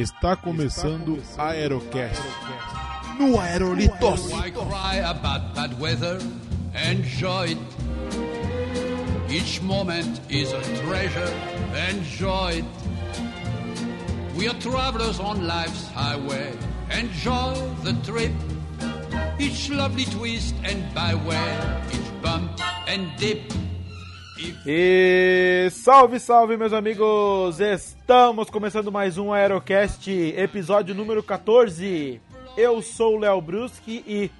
Está começando a Aerocast. No Aerolitos. Oh, Why cry about bad weather? Enjoy it. Each moment is a treasure. Enjoy it. We are travelers on life's highway. Enjoy the trip. Each lovely twist and byway. Each bump and dip. E salve, salve, meus amigos! Estamos começando mais um Aerocast, episódio número 14. Eu sou o Léo Bruschi e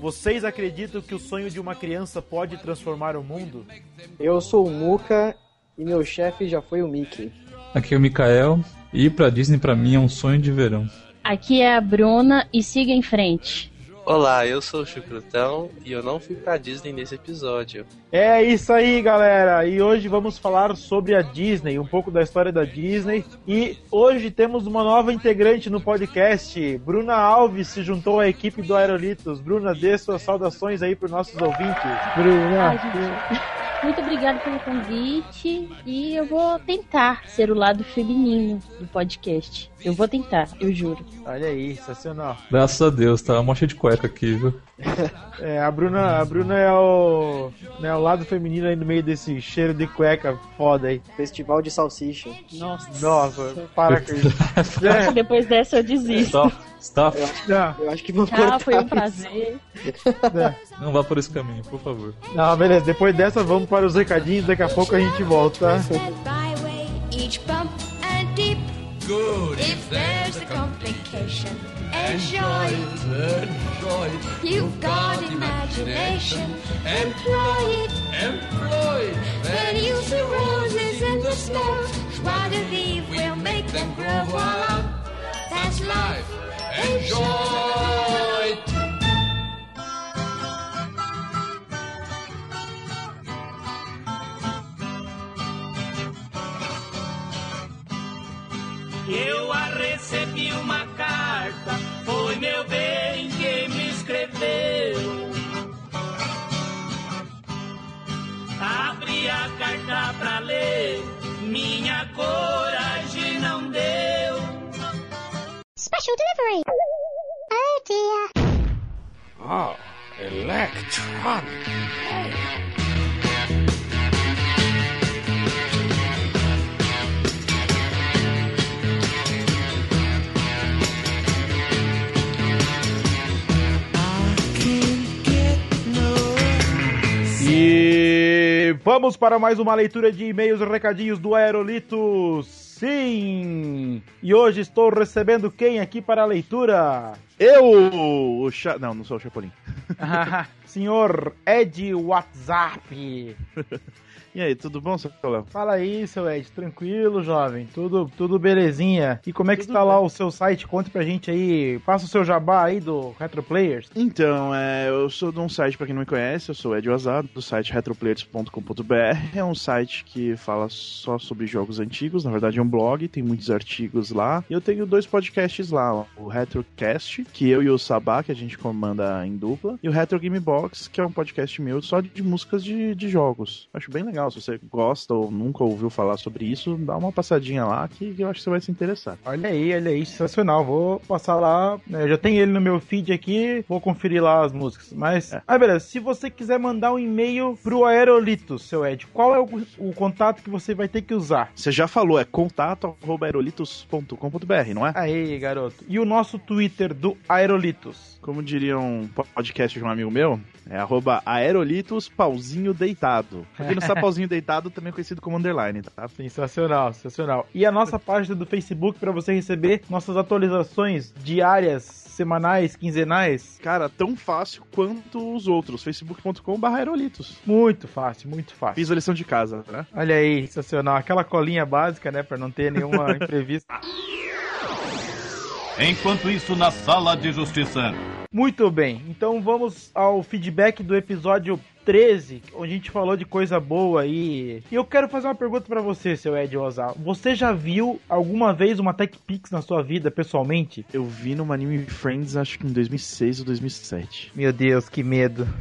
vocês acreditam que o sonho de uma criança pode transformar o mundo? Eu sou o Muka e meu chefe já foi o Mickey. Aqui é o Mikael e ir pra Disney pra mim é um sonho de verão. Aqui é a Bruna e siga em frente. Olá, eu sou o Chucrutão e eu não fui pra Disney nesse episódio. É isso aí, galera! E hoje vamos falar sobre a Disney, um pouco da história da Disney. E hoje temos uma nova integrante no podcast. Bruna Alves se juntou à equipe do Aerolitos. Bruna, dê suas saudações aí para os nossos ouvintes. Bruna! Ai, gente, muito obrigada pelo convite e eu vou tentar ser o lado feminino do podcast. Eu vou tentar, eu juro. Olha aí, sensacional. Graças a Deus, tá uma cheia de cueca aqui, viu? É, a Bruna, a Bruna é o, né, o lado feminino aí no meio desse cheiro de cueca foda aí. Festival de salsicha. Nossa. Nossa, para com isso. É, Depois dessa eu desisto. Stop, stop. não, Eu acho que vou Tchau, cortar foi um prazer. é. Não vá por esse caminho, por favor. não, beleza. Depois dessa, vamos para os recadinhos. Daqui a pouco a gente volta. tá? each bump and dip. Good If there's a complication, enjoy it. Enjoy it. You've got imagination, employ it. Employ. it. Then use the roses and the snow. Joie de vivre will make them grow. Voila, that's life. Enjoy it. Eu a recebi uma carta, foi meu bem quem me escreveu. Abri a carta pra ler, minha coragem não deu. Special delivery. Oh dear. Ah, Electronic. E vamos para mais uma leitura de e-mails e recadinhos do Aerolitos. Sim! E hoje estou recebendo quem aqui para a leitura? Eu, o Cha... Não, não sou o Chapolin. Senhor Ed WhatsApp. E aí, tudo bom, seu Léo? Fala aí, seu Ed, tranquilo, jovem? Tudo, tudo belezinha? E como é que Tudo está lá o seu site? Conte pra gente aí. Passa o seu jabá aí do Retro Players. Então, é, eu sou de um site, pra quem não me conhece, eu sou Ed Wazado, do site retroplayers.com.br. É um site que fala só sobre jogos antigos, na verdade é um blog, tem muitos artigos lá. E eu tenho dois podcasts lá, o Retrocast, que eu e o Sabá, que a gente comanda em dupla, e o Retro Game Box, que é um podcast meu só de, de músicas de, de jogos. Acho bem legal, se você gosta ou nunca ouviu falar sobre isso, dá uma passadinha lá que eu acho que você vai se interessar. Olha aí, olha aí, sensacional. Vou passar lá. né, Eu já tenho ele no meu feed aqui, vou conferir lá as músicas. Mas, É. ah, beleza. Se você quiser mandar um e-mail pro Aerolitos, seu Ed, qual é o, o contato que você vai ter que usar? Você já falou, é contato.aerolitos.com.br, não é? Aí, garoto. E o nosso Twitter do Aerolitos. Como diria um podcast de um amigo meu, é arroba aerolitos pauzinho deitado. Pra quem não sabe, pauzinho deitado também é conhecido como underline, tá? Sensacional, sensacional. E a nossa página do Facebook para você receber nossas atualizações diárias, semanais, quinzenais. Cara, tão fácil quanto os outros. facebook.com barra aerolitos. Muito fácil, muito fácil. Fiz a lição de casa, né? Olha aí, sensacional. Aquela colinha básica, né, para não ter nenhuma imprevista. Enquanto isso, na sala de justiça. Muito bem, então vamos ao feedback do episódio 13, onde a gente falou de coisa boa aí. E eu quero fazer uma pergunta pra você, seu Ed Ozal. Você já viu alguma vez uma Tech Pix na sua vida, pessoalmente? Eu vi numa Anime Friends, acho que em 2006 ou 2007. Meu Deus, que medo.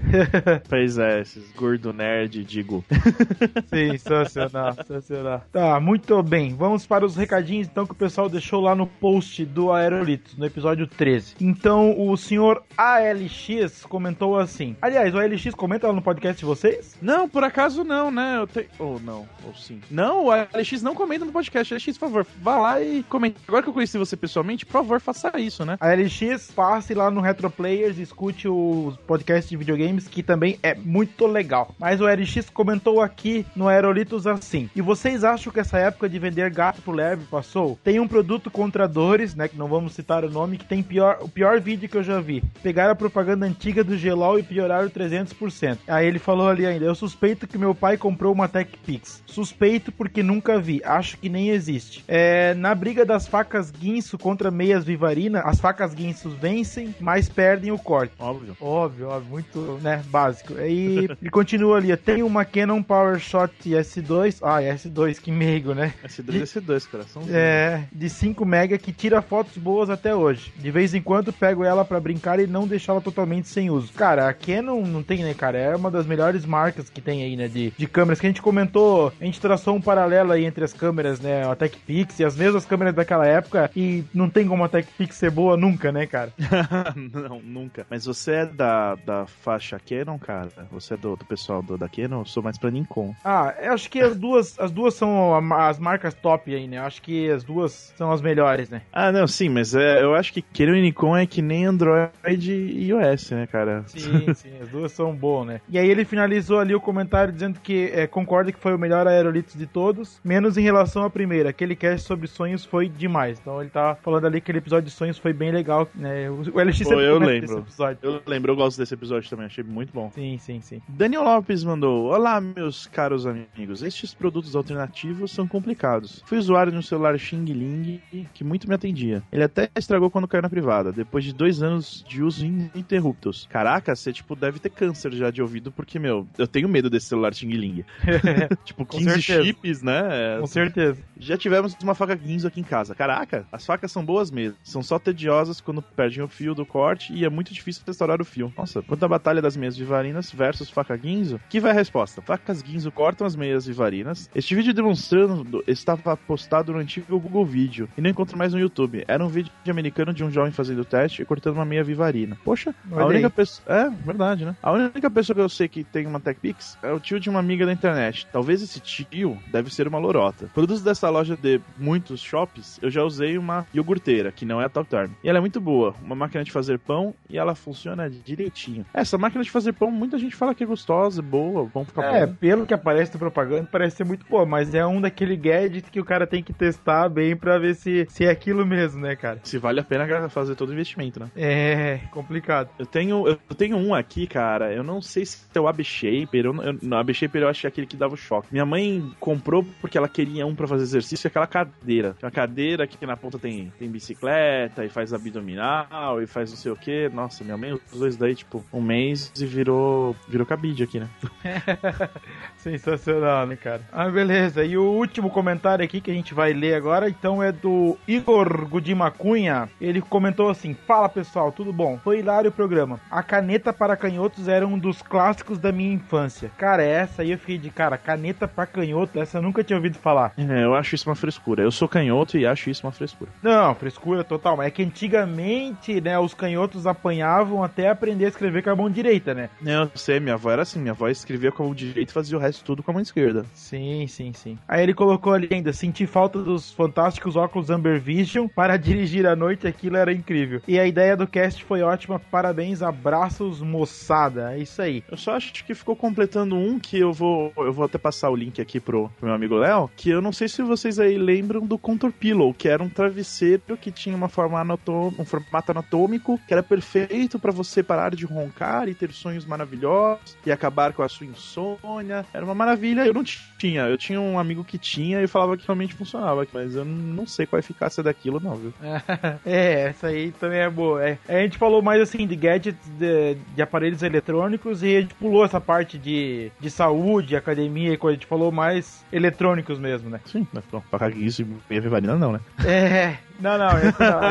Pois é, esses gordo nerd, digo. Sensacional, sensacional. Tá, muito bem. Vamos para os recadinhos então que o pessoal deixou lá no post do Aerolitos, no episódio 13. Então, o senhor ALX comentou assim. Aliás, o ALX comenta lá no podcast de vocês? Não, por acaso não, né? Eu tenho. Ou não, ou sim. Não, o Alex não comenta no podcast. Alex, por favor, vá lá e comente. Agora que eu conheci você pessoalmente, por favor, faça isso, né? A LX, passe lá no Retro Players, escute os podcasts de videogames, que também é muito legal. Mas o LX comentou aqui no Aerolitos assim: E vocês acham que essa época de vender gato pro leve passou? Tem um produto contra dores, né? Que não vamos citar o nome, que tem pior, o pior vídeo que eu já vi. Pegaram a propaganda antiga do Gelol e pioraram 300%. Aí ele falou ali ainda: Eu suspeito que meu pai comprou uma Tech Pix. Suspeito porque nunca vi, acho que nem existe. É, na briga das facas guinso contra meias vivarina, as facas guinsos vencem, mas perdem o corte. Óbvio. Óbvio, óbvio, muito, né, básico. E, e continua ali, tem uma Canon PowerShot S2, ah, S2, que meigo, né? S2 S2, coração. É, de 5 mega que tira fotos boas até hoje. De vez em quando pego ela pra brincar e não deixá-la totalmente sem uso. Cara, a Canon não tem, né, cara? É uma das melhores marcas que tem aí, né, de, de câmeras que a gente comentou, a gente traçou um paralelo aí entre as câmeras, né, a TechPix e as mesmas câmeras daquela época e não tem como a TechPix ser boa nunca, né, cara? não, nunca. Mas você é da, da faixa Canon, cara? Você é do, do pessoal do, da Canon? Eu sou mais pra Nikon. Ah, eu acho que as duas, as duas são as marcas top aí, né? Eu acho que as duas são as melhores, né? Ah, não, sim, mas é, eu acho que Canon e Nikon é que nem Android e iOS, né, cara? Sim, sim, as duas são boas, né? E aí ele finalizou ali o comentário dizendo que é, concorda que foi o melhor aerolitos de todos, menos em relação à primeira. Aquele cast sobre sonhos foi demais. Então ele tá falando ali que aquele episódio de sonhos foi bem legal, né? O LX Pô, eu lembro. desse episódio. Eu lembro, eu gosto desse episódio também, achei muito bom. Sim, sim, sim. Daniel Lopes mandou: Olá, meus caros amigos. Estes produtos alternativos são complicados. Fui usuário de um celular Xing Ling que muito me atendia. Ele até estragou quando caiu na privada, depois de dois anos de uso ininterruptos. Caraca, você tipo deve ter câncer já de ouvido, porque, meu, eu tenho medo desse celular Xing Ling. tipo, Com 15 certeza. chips, né? Com certeza. Já tivemos uma faca Ginzo aqui em casa. Caraca, as facas são boas mesmo. São só tediosas quando perdem o fio do corte e é muito difícil restaurar o fio. Nossa, quanto à batalha das meias vivarinas versus faca Ginzo, que vai a resposta. Facas Ginzo cortam as meias vivarinas. Este vídeo demonstrando estava postado no antigo Google Vídeo e não encontro mais no YouTube. Era um vídeo americano de um jovem fazendo teste e cortando uma meia vivarina. Poxa, Olha a única aí. pessoa. É, verdade, né? A única pessoa que eu sei que tem uma TechPix é o tio de uma amiga da internet. Talvez esse tio deve ser uma lorota. Produtos dessa loja de muitos shops, eu já usei uma iogurteira, que não é a Top Term. E ela é muito boa. Uma máquina de fazer pão e ela funciona direitinho. Essa máquina de fazer pão, muita gente fala que é gostosa, boa, o pão fica É, bom. pelo que aparece na propaganda, parece ser muito boa, mas é um daquele gadget que o cara tem que testar bem pra ver se, se é aquilo mesmo, né, cara? Se vale a pena fazer todo o investimento, né? É complicado. Eu tenho, eu tenho um aqui, cara. Eu não sei se é o AB Shaper. Eu, eu, AB Shaper eu é aquele que dava o choque. Minha mãe comprou porque ela queria um pra fazer exercício, aquela cadeira. Uma cadeira que na ponta tem, tem bicicleta e faz abdominal e faz não sei o que. Nossa, minha mãe usou isso daí, tipo, um mês e virou, virou cabide aqui, né? Sensacional, né, cara? Ah, beleza. E o último comentário aqui que a gente vai ler agora, então, é do Igor Gudima Cunha. Ele comentou assim: Fala pessoal, tudo bom? Foi hilário o programa. A caneta para canhotos era um dos clássicos da minha infância. Cara, essa aí eu fiquei de cara, caneta para canhoto, essa eu nunca tinha ouvido falar. É, eu acho isso uma frescura. Eu sou canhoto e acho isso uma frescura. Não, frescura total. Mas é que antigamente, né, os canhotos apanhavam até aprender a escrever com a mão direita, né? Não, eu sei, minha avó era assim. Minha avó escrevia com a mão direita e fazia o resto tudo com a mão esquerda. Sim, sim, sim. Aí ele colocou ali ainda, senti falta dos fantásticos óculos Amber Vision para dirigir à noite, aquilo era incrível. E a ideia do cast foi ótima, parabéns, abraços, moçada. É isso aí. Eu só acho que ficou completando um que eu vou. Eu vou até passar o link aqui pro, meu amigo Léo. Que eu não sei se vocês aí lembram do Contour Pillow, que era um travesseiro que tinha uma forma anatom, um formato anatômico que era perfeito pra você parar de roncar e ter sonhos maravilhosos e acabar com a sua insônia. Era uma maravilha. Eu não tinha. Eu tinha um amigo que tinha e falava que realmente funcionava. Mas eu não sei qual a eficácia daquilo, não, viu? é, essa aí também é boa. É, a gente falou mais assim de gadgets de, de aparelhos eletrônicos e a gente pulou essa parte de, de saúde, academia e coisa. A gente falou mais eletrônicos mesmo, né? Sim, mas pô, pra isso e vivarina não, né? É. Não, não, esse não.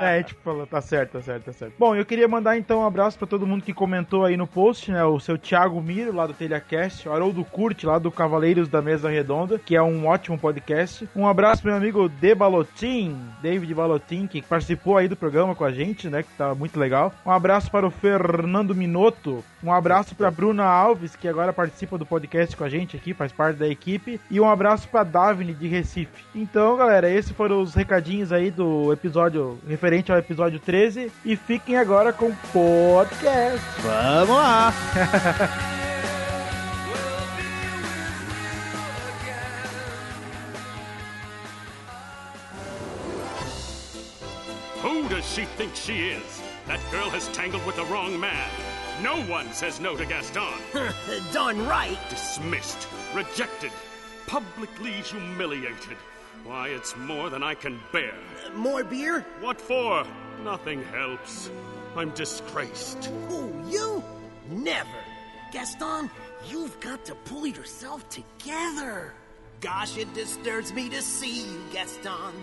É, tipo, falou, tá certo, tá certo, tá certo. Bom, eu queria mandar então um abraço pra todo mundo que comentou aí no post, né? O seu Thiago Miro, lá do TelhaCast, o Haroldo Curte, lá do Cavaleiros da Mesa Redonda, que é um ótimo podcast. Um abraço pro meu amigo De Balotin, David Balotin, que participou aí do programa com a gente, né? Que tá muito legal. Um abraço para o Fernando Minotto. Um abraço pra Bruna Alves, que agora participa do podcast com a gente aqui, faz parte da equipe. E um abraço pra Davine de Recife. Então, galera, esses foram os recadinhos aí do episódio referente ao episódio 13 e fiquem agora com o podcast. Vamos lá! Who does she think she is? That girl has tangled with the wrong man. No one says no to Gaston. Done right. Dismissed, rejected, publicly humiliated. Why, it's more than I can bear. Uh, more beer? What for? Nothing helps. I'm disgraced. Who, you? Never. Gaston, you've got to pull yourself together. Gosh, it disturbs me to see you, Gaston.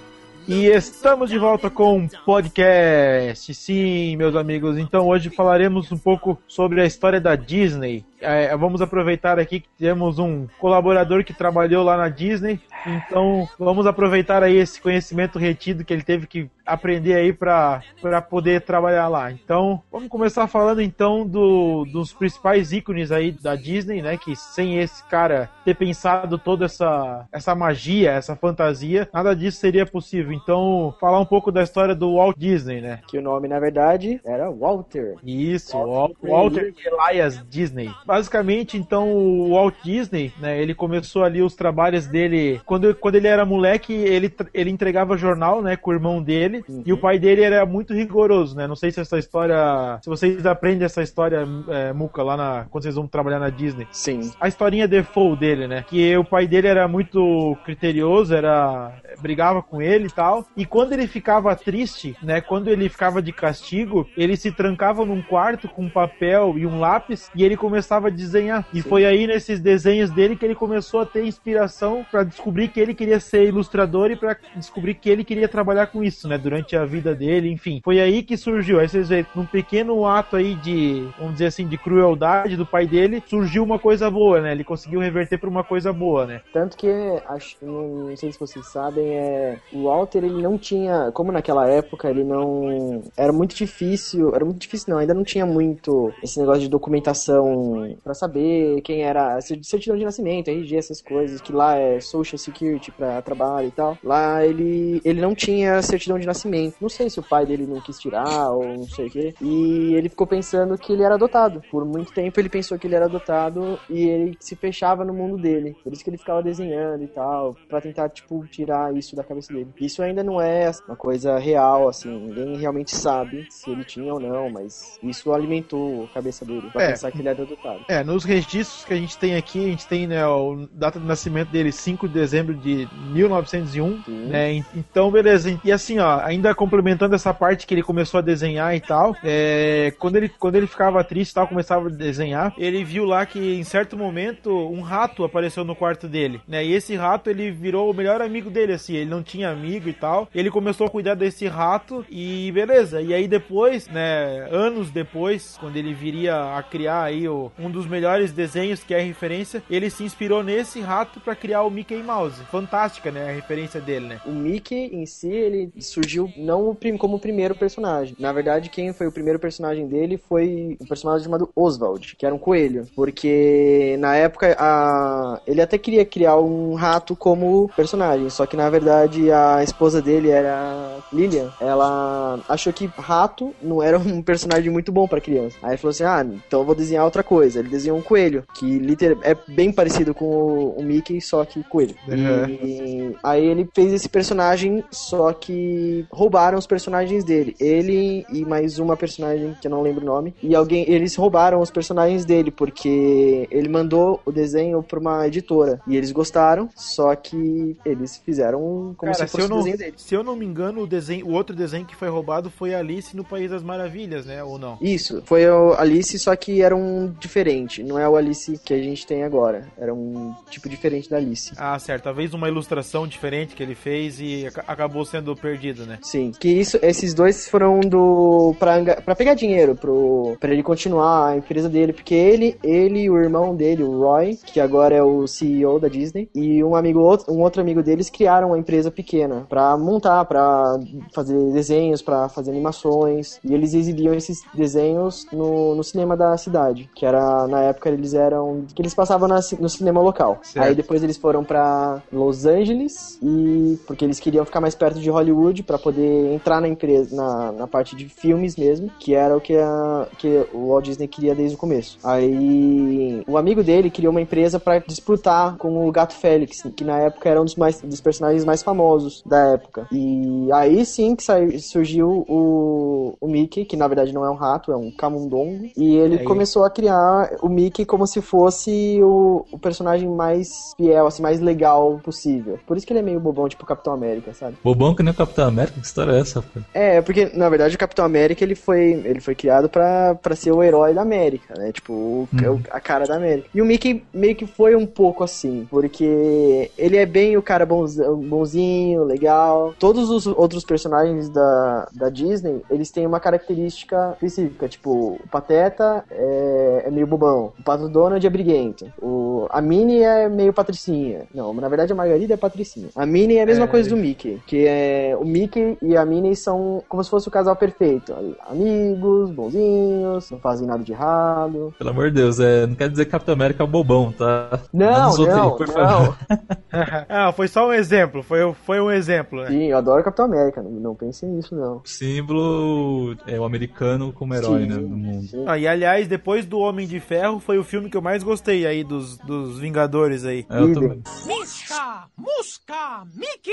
E estamos de volta com um podcast. Sim, meus amigos. Então hoje falaremos um pouco sobre a história da Disney. É, vamos aproveitar aqui que temos um colaborador que trabalhou lá na Disney. Então vamos aproveitar aí esse conhecimento retido que ele teve que aprender aí para poder trabalhar lá. Então vamos começar falando então do, dos principais ícones aí da Disney, né? Que sem esse cara ter pensado toda essa, essa magia, essa fantasia, nada disso seria possível. Então falar um pouco da história do Walt Disney, né? Que o nome na verdade era Walter. Isso, Walter, Walter Elias Disney. Basicamente, então, o Walt Disney, né, ele começou ali os trabalhos dele, quando, quando ele era moleque, ele, ele entregava jornal, né, com o irmão dele, Uhum. e o pai dele era muito rigoroso, né, não sei se essa história, se vocês aprendem essa história, é, Muca, lá na, quando vocês vão trabalhar na Disney. Sim. A historinha default dele, né, que o pai dele era muito criterioso, era, brigava com ele e tal, e quando ele ficava triste, né, quando ele ficava de castigo, ele se trancava num quarto com um papel e um lápis, e ele começava a desenhar. E foi aí nesses desenhos dele que ele começou a ter inspiração para descobrir que ele queria ser ilustrador e para descobrir que ele queria trabalhar com isso, né, durante a vida dele, enfim. Foi aí que surgiu. Aí vocês veem, num pequeno ato aí de, vamos dizer assim, de crueldade do pai dele, surgiu uma coisa boa, né? Ele conseguiu reverter para uma coisa boa, né? Tanto que, acho, não, não sei se vocês sabem, é, o Walter ele não tinha, como naquela época ele não, era muito difícil, era muito difícil não, ainda não tinha muito esse negócio de documentação pra saber quem era, certidão de nascimento, RG, essas coisas, que lá é Social Security pra trabalho e tal. Lá ele, ele não tinha certidão de nascimento. Não sei se o pai dele não quis tirar ou não sei o quê. E ele ficou pensando que ele era adotado. Por muito tempo ele pensou que ele era adotado e ele se fechava no mundo dele. Por isso que ele ficava desenhando e tal, pra tentar, tipo, tirar isso da cabeça dele. Isso ainda não é uma coisa real, assim, ninguém realmente sabe se ele tinha ou não, mas isso alimentou a cabeça dele pra É. pensar que ele era adotado. É, nos registros que a gente tem aqui, a gente tem, né, o data de nascimento dele 5 de dezembro de 1901, né? en- Então, beleza. E assim, ó, ainda complementando essa parte que ele começou a desenhar e tal, é, quando ele quando ele ficava triste e tal, começava a desenhar, ele viu lá que em certo momento um rato apareceu no quarto dele, né? E esse rato ele virou o melhor amigo dele assim, ele não tinha amigo e tal. Ele começou a cuidar desse rato e beleza. E aí depois, né, anos depois, quando ele viria a criar aí o, um dos melhores desenhos que é referência, ele se inspirou nesse rato pra criar o Mickey Mouse. Fantástica, né, a referência dele, né? O Mickey em si, ele surgiu não como o primeiro personagem. Na verdade, quem foi o primeiro personagem dele foi um personagem chamado Oswald, que era um coelho. Porque na época a... ele até queria criar um rato como personagem, só que na verdade a esposa dele era Lilian. Ela achou que rato não era um personagem muito bom pra criança. Aí falou assim: ah, então eu vou desenhar outra coisa. Coisa. Ele desenhou um coelho, que é bem parecido com o, o Mickey, só que coelho. E aí ele fez esse personagem, só que roubaram os personagens dele. Ele e mais uma personagem que eu não lembro o nome. E alguém, eles roubaram os personagens dele, porque ele mandou o desenho pra uma editora. E eles gostaram, só que eles fizeram como Cara, se se fosse o não, desenho dele. se eu não me engano, o, desenho, o outro desenho que foi roubado foi Alice no País das Maravilhas, né? Ou não? Isso, foi o Alice, só que era um diferente. Não é o Alice que a gente tem agora. Era um tipo diferente da Alice. Ah, certo. Talvez uma ilustração diferente que ele fez e aca- acabou sendo perdido, né? Sim, que isso, esses dois foram do pra, pra pegar dinheiro pro para ele continuar a empresa dele, porque ele, ele e o irmão dele, o Roy, que agora é o CEO da Disney, e um amigo outro, um outro amigo deles criaram uma empresa pequena pra montar, pra fazer desenhos, pra fazer animações, e eles exibiam esses desenhos no, no cinema da cidade, que era na época eles eram que eles passavam na no cinema local. Certo. Aí depois eles foram pra Los Angeles e porque eles queriam ficar mais perto de Hollywood pra poder entrar na empresa na, na parte de filmes mesmo, que era o que, a, que o Walt Disney queria desde o começo. Aí o amigo dele criou uma empresa pra disputar com o Gato Félix, que na época era um dos mais dos personagens mais famosos da época. E aí sim que sai- surgiu o, o Mickey, que na verdade não é um rato, é um camundongo, e ele Aí. começou a criar o Mickey como se fosse o, o personagem mais fiel, assim, mais legal possível. Por isso que ele é meio bobão, tipo o Capitão América, sabe? Bobão que nem o Capitão América? Que história é essa, pô? É, porque na verdade o Capitão América ele foi, ele foi criado pra, pra ser o herói da América, né? Tipo, o- Uhum. o- a cara da América. E o Mickey meio que foi um pouco assim, porque ele é bem o cara bonzão- bonzinho, legal. Todos os outros personagens da, da Disney, eles têm uma característica específica, tipo, o Pateta é, é meio bobão, o Pato Donald é briguento, o, a Minnie é meio patricinha. Não, na verdade a Margarida é patricinha. A Minnie é a mesma É. coisa do Mickey, que é o Mickey e a Minnie são como se fosse o casal perfeito. Amigos, bonzinhos, não fazem nada de errado. Pelo amor de Deus, é, não quer dizer que Capitão América é o bobão, tá? Não, outros aí, não, por não. favor. ah, foi só um exemplo. Foi, foi um exemplo, né? Sim, eu adoro Capitão América, não, não pensem nisso não. Símbolo é o americano como herói, Sim, né, no mundo. sim. Ah, e aliás, depois do Homem de Ferro, foi o filme que eu mais gostei aí dos, dos Vingadores aí. É, eu também. Misca, Musca, Mickey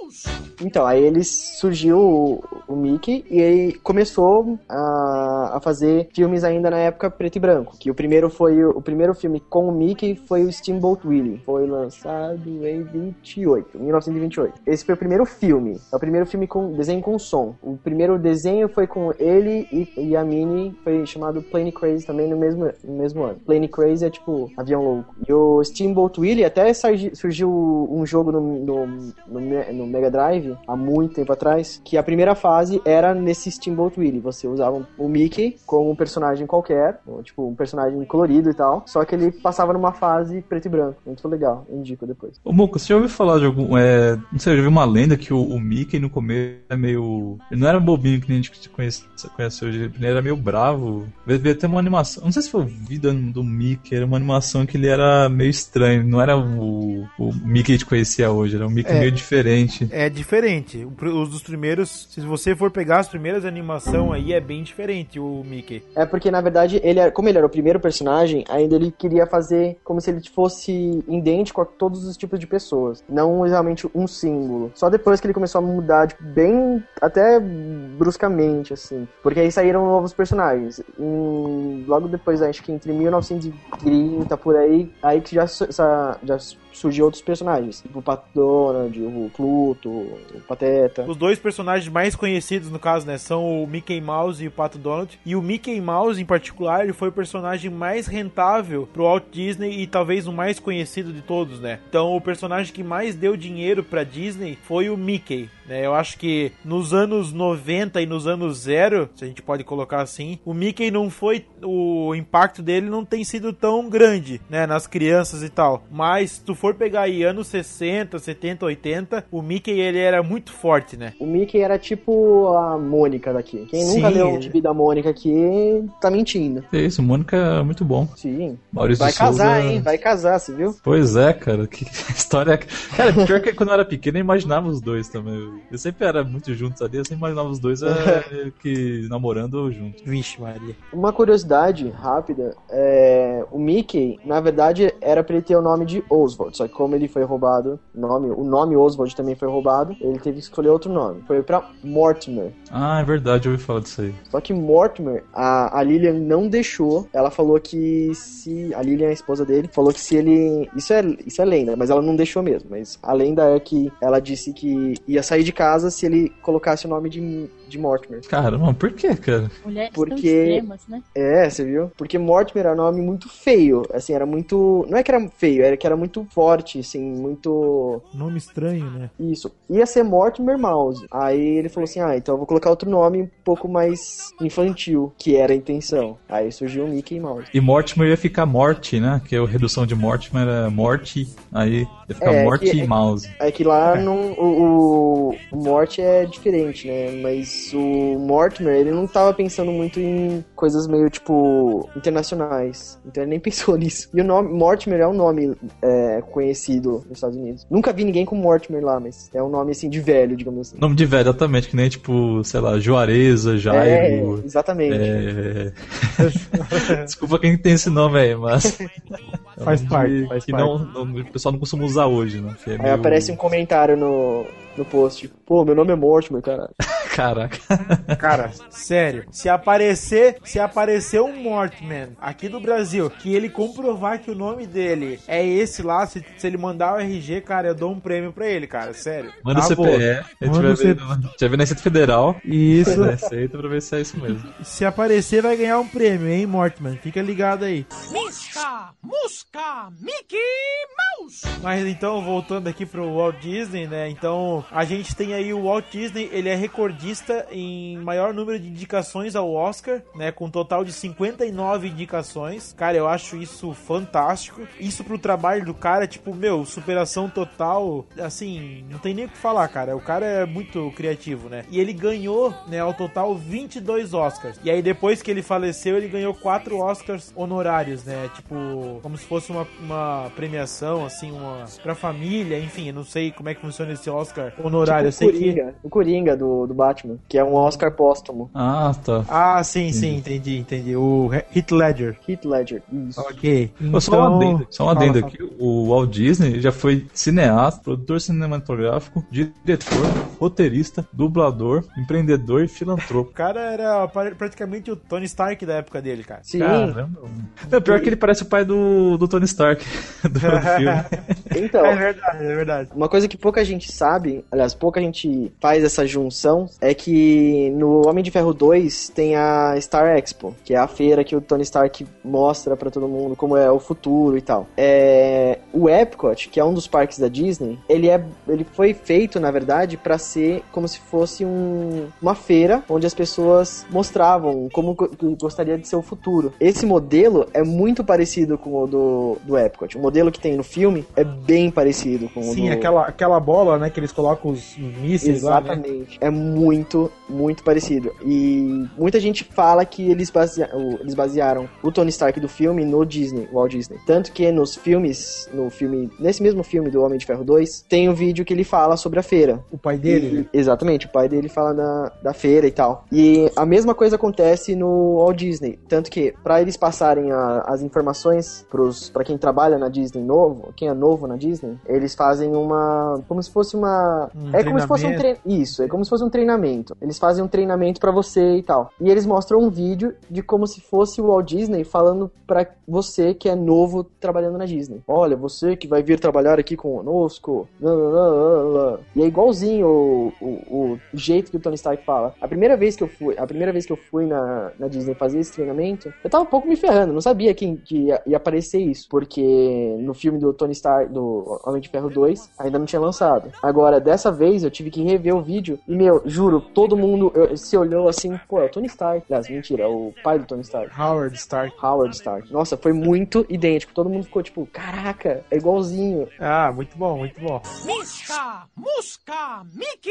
Mouse. Então, aí eles surgiu o, o Mickey e aí começou a, a fazer filmes ainda na época preto e branco. Que o primeiro foi o, o primeiro filme com o Mickey foi o Steamboat Willie. Foi lançado em 28, 1928. Esse foi o primeiro filme. É o primeiro filme com desenho com som. O primeiro desenho foi com ele e, e a Minnie, foi chamado Plane Crazy também no mesmo, no mesmo ano. Plane Crazy é tipo avião louco. E o Steamboat Willie até surgi- surgiu um jogo no, no, no, no Mega Drive há muito tempo atrás, que a primeira fase era nesse Steamboat Willie. Você usava o Mickey como um personagem qualquer, tipo um personagem colorido e tal, só que ele passava numa fase preto e branco. Muito legal, indico depois. Ô, Moco, você já ouviu falar de algum. É, não sei, já vi uma lenda que o, o Mickey no começo é meio. Ele não era bobinho que nem a gente conhece, conhece hoje, ele era meio bravo. Veio até uma animação. Não sei se foi o do, do Mickey, era uma animação que ele era meio estranho. Não era o, o Mickey que a gente conhecia hoje, era um Mickey É. meio diferente. É diferente. Os dos primeiros, se você for pegar as primeiras animação aí, é bem diferente o Mickey. É porque, na verdade, ele era, como ele era o primeiro personagem, ainda ele queria fazer como se ele fosse idêntico a todos os tipos de pessoas. Não realmente um símbolo. Só depois que ele começou a mudar, tipo, bem. até bruscamente, assim. Porque aí saíram novos personagens. Em- logo depois, acho que entre 1930, por aí, aí que já, já surgiu outros personagens. Tipo o Pato Donald, o Pluto, o Pateta. Os dois personagens mais conhecidos, no caso, né, são o Mickey Mouse e o Pato Donald. E o Mickey Mouse, em particular, ele foi o personagem mais rentável pro Walt Disney e talvez o mais conhecido de todos, né? Então, o personagem que mais deu dinheiro pra Disney foi o Mickey, né? Eu acho que nos anos 90 e nos anos zero, se a gente pode colocar assim, o Mickey não foi o impacto dele não tem sido tão grande, né, nas crianças e tal. Mas se tu for pegar aí anos 60, 70, 80, o Mickey ele era muito forte, né? O Mickey era tipo a Mônica daqui. Quem nunca Sim, leu o gibi da Mônica aqui tá mentindo. É isso, Mônica é muito bom. Sim. Maurício Vai de Souza- casar, hein? Vai casar, você viu? Pois é, cara. Que história. Cara, pior que quando eu era pequeno eu imaginava os dois também. Eu sempre era muito juntos ali, eu sempre imaginava os dois é, que namorando juntos. Vixe, Maria. Uma curiosidade rápida, é, o Mickey, na verdade, era pra ele ter o nome de Oswald, só que como ele foi roubado, nome, o nome Oswald também foi roubado, ele teve que escolher outro nome. Foi pra Mortimer. Ah, é verdade, eu ouvi falar disso aí. Só que Mortimer, a, a Lilian não deixou. Ela falou que se. A Lilian, a esposa dele, falou que se ele. Isso é, isso é lenda, mas ela não deixou mesmo. Mas a lenda é que ela disse que ia sair de casa se ele colocasse o nome de, de Mortimer. Caramba, por que, cara? Mulheres Porque- tão extremas, né? É, você viu? Porque Mortimer era um nome muito feio. Assim, era muito. Não é que era feio, era que era muito forte, assim, muito. Nome estranho, né? Isso. Ia ser Mortimer Mouse. Aí ele falou assim: ah, então eu vou colocar outro nome um pouco mais infantil, que era a intenção. Aí surgiu o Mickey Mouse. E Mortimer ia ficar Morte, né? Que a redução de Mortimer era Morte, aí ia ficar É, Morte que- e Mouse. É que lá não, o, o, o Mort é diferente, né? Mas o Mortimer, ele não tava pensando muito em coisas meio, tipo, internacionais. Então ele nem pensou nisso. E o nome Mortimer é um nome é, conhecido nos Estados Unidos. Nunca vi ninguém com Mortimer lá, mas é um nome, assim, de velho, digamos assim. Nome de velho, exatamente, que nem tipo, sei lá, Juareza, É, Jairo. exatamente. É... Desculpa quem tem esse nome aí, mas. é Faz nome parte, faz que parte. Não, não- o pessoal não costuma usar hoje, né? É Aí meio- aparece um comentário no, no post. Pô, meu nome é Mortimer, caralho. Caraca. Cara, sério. Se aparecer, se aparecer um Mortman aqui do Brasil, que ele comprovar que o nome dele é esse lá, se, se ele mandar o RG, cara, eu dou um prêmio pra ele, cara, sério. Manda o Na boa. CPE, a gente vai o ver, C- na Receita Federal. Isso. Na Receita pra ver se é isso mesmo. Se aparecer, vai ganhar um prêmio, hein, Mortman? Fica ligado aí. Misca, Musca, Mickey Mouse. Mas então, voltando aqui pro Walt Disney, né? Então, a gente tem aí o Walt Disney, ele é recordista em maior número de indicações ao Oscar, né? Com um total de 59 indicações. Cara, eu acho isso fantástico. Isso pro trabalho do cara, tipo, meu, superação total. Assim, não tem nem o que falar, cara. O cara é muito criativo, né? E ele ganhou, né, ao total 22 Oscars. E aí, depois que ele faleceu, ele ganhou quatro Oscars honorários, né? Tipo, como se fosse uma, uma premiação, assim, uma pra família, enfim, eu não sei como é que funciona esse Oscar honorário. Tipo o sei que. Coringa, o Coringa do, do Batman, que é um Oscar póstumo. Ah, tá. Ah, sim, sim, entendi, entendi. O Heath Ledger. Heath Ledger, isso. Ok. Pô, só um Então- adendo, só um adendo aqui. O Walt Disney já foi cineasta, produtor cinematográfico, diretor, roteirista, dublador, empreendedor e filantropo. O cara era praticamente o Tony Stark da época dele, cara. Sim. Caramba. Não, pior que ele parece o pai do, do Tony Stark do filme. Então, É verdade, é verdade. uma coisa que pouca gente sabe, aliás, pouca gente faz essa junção, é que no Homem de Ferro 2 tem a Star Expo, que é a feira que o Tony Stark mostra pra todo mundo como é o futuro e tal. É, o Epcot, que é um dos parques da Disney, ele, é, ele foi feito, na verdade, pra ser como se fosse um, uma feira onde as pessoas mostravam como go- gostaria de ser o futuro. Esse modelo é muito parecido com o do, do Epcot. O modelo que tem no filme é bem parecido com o Sim, do... aquela, aquela bola, né, que eles colocam os mísseis lá, né? Exatamente. É muito, muito parecido. E muita gente fala que eles, basea- eles basearam o Tony Stark do filme no Disney, Walt Disney. Tanto que nos filmes, no filme, nesse mesmo filme do Homem de Ferro 2, tem um vídeo que ele fala sobre a feira. O pai dele? E- exatamente, o pai dele fala da, da feira e tal. E a mesma coisa acontece no Walt Disney. Tanto que, pra eles passarem a- as informações pra quem trabalha na Disney novo, quem é novo na Disney, eles fazem uma. como se fosse uma. Um é como se fosse um treinamento. treinamento. Isso, é como se fosse um treinamento. Eles fazem um treinamento pra você e tal. E eles mostram um vídeo de como se fosse o Walt Disney falando pra você que é novo trabalhando na Disney. Olha, você que vai vir trabalhar aqui conosco. E é igualzinho o, o, o jeito que o Tony Stark fala. A primeira vez que eu fui, a primeira vez que eu fui na, na Disney fazer esse treinamento, eu tava um pouco me ferrando, não sabia que, que ia, ia aparecer isso, porque no filme do Tony Stark, do Homem de Ferro 2, ainda não tinha lançado. Agora, dessa vez, eu tive que rever o vídeo e, meu, juro, todo mundo eu- se olhou assim, pô, é o Tony Stark. Aliás, mentira, o pai do Tony Stark. Howard Stark. Howard Stark. Nossa, foi muito idêntico. Todo mundo ficou tipo, caraca, é igualzinho. Ah, muito bom, muito bom. Misca, Musca, Mickey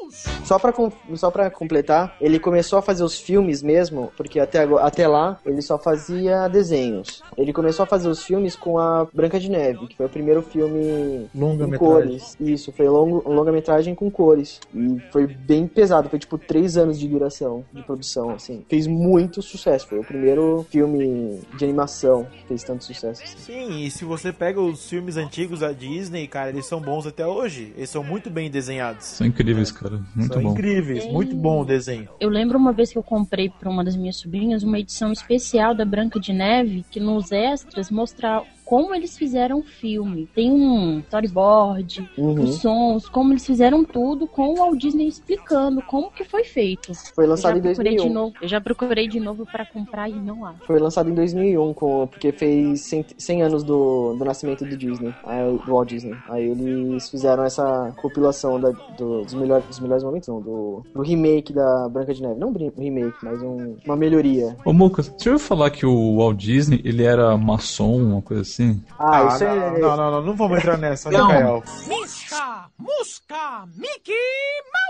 Mouse. Só pra, com- só pra completar, ele começou a fazer os filmes mesmo, porque até, até lá ele só fazia desenhos. Ele começou a fazer os filmes com a Branca de Neve, que foi o primeiro filme com Longa-metragem. cores. Isso, foi longo, longa-metragem com cores. E foi bem pesado, foi tipo três anos de duração de produção, assim. Fez muito sucesso, foi o primeiro filme de animação que fez tanto sucesso. assim. Sim, e se você pega os filmes antigos da Disney, cara, eles são bons até hoje. Eles são muito bem desenhados. São incríveis, cara. Muito são bom. incríveis, muito bom o desenho. Eu lembro uma vez que eu comprei para uma das minhas sobrinhas uma edição especial da Branca de Neve, que nos extras mostra como eles fizeram o filme. Tem um storyboard, Uhum. os sons, como eles fizeram tudo, com o Walt Disney explicando como que foi feito. Foi lançado em já procurei 2001. de novo. Eu já procurei de novo para comprar e não há. Foi lançado em 2001, com, porque fez 100, 100 anos do, do nascimento do Disney, aí, do Walt Disney. Aí eles fizeram essa compilação da- do- dos, melhores, dos melhores momentos, não, do, do remake da Branca de Neve. Não um remake, mas um- uma melhoria. Ô, Muca, você ouviu falar que o Walt Disney, ele era maçom, uma coisa assim? Ah, isso não, é. não, não, não, não vamos entrar nessa, né, Não. Kael? Misca, Musca, Mickey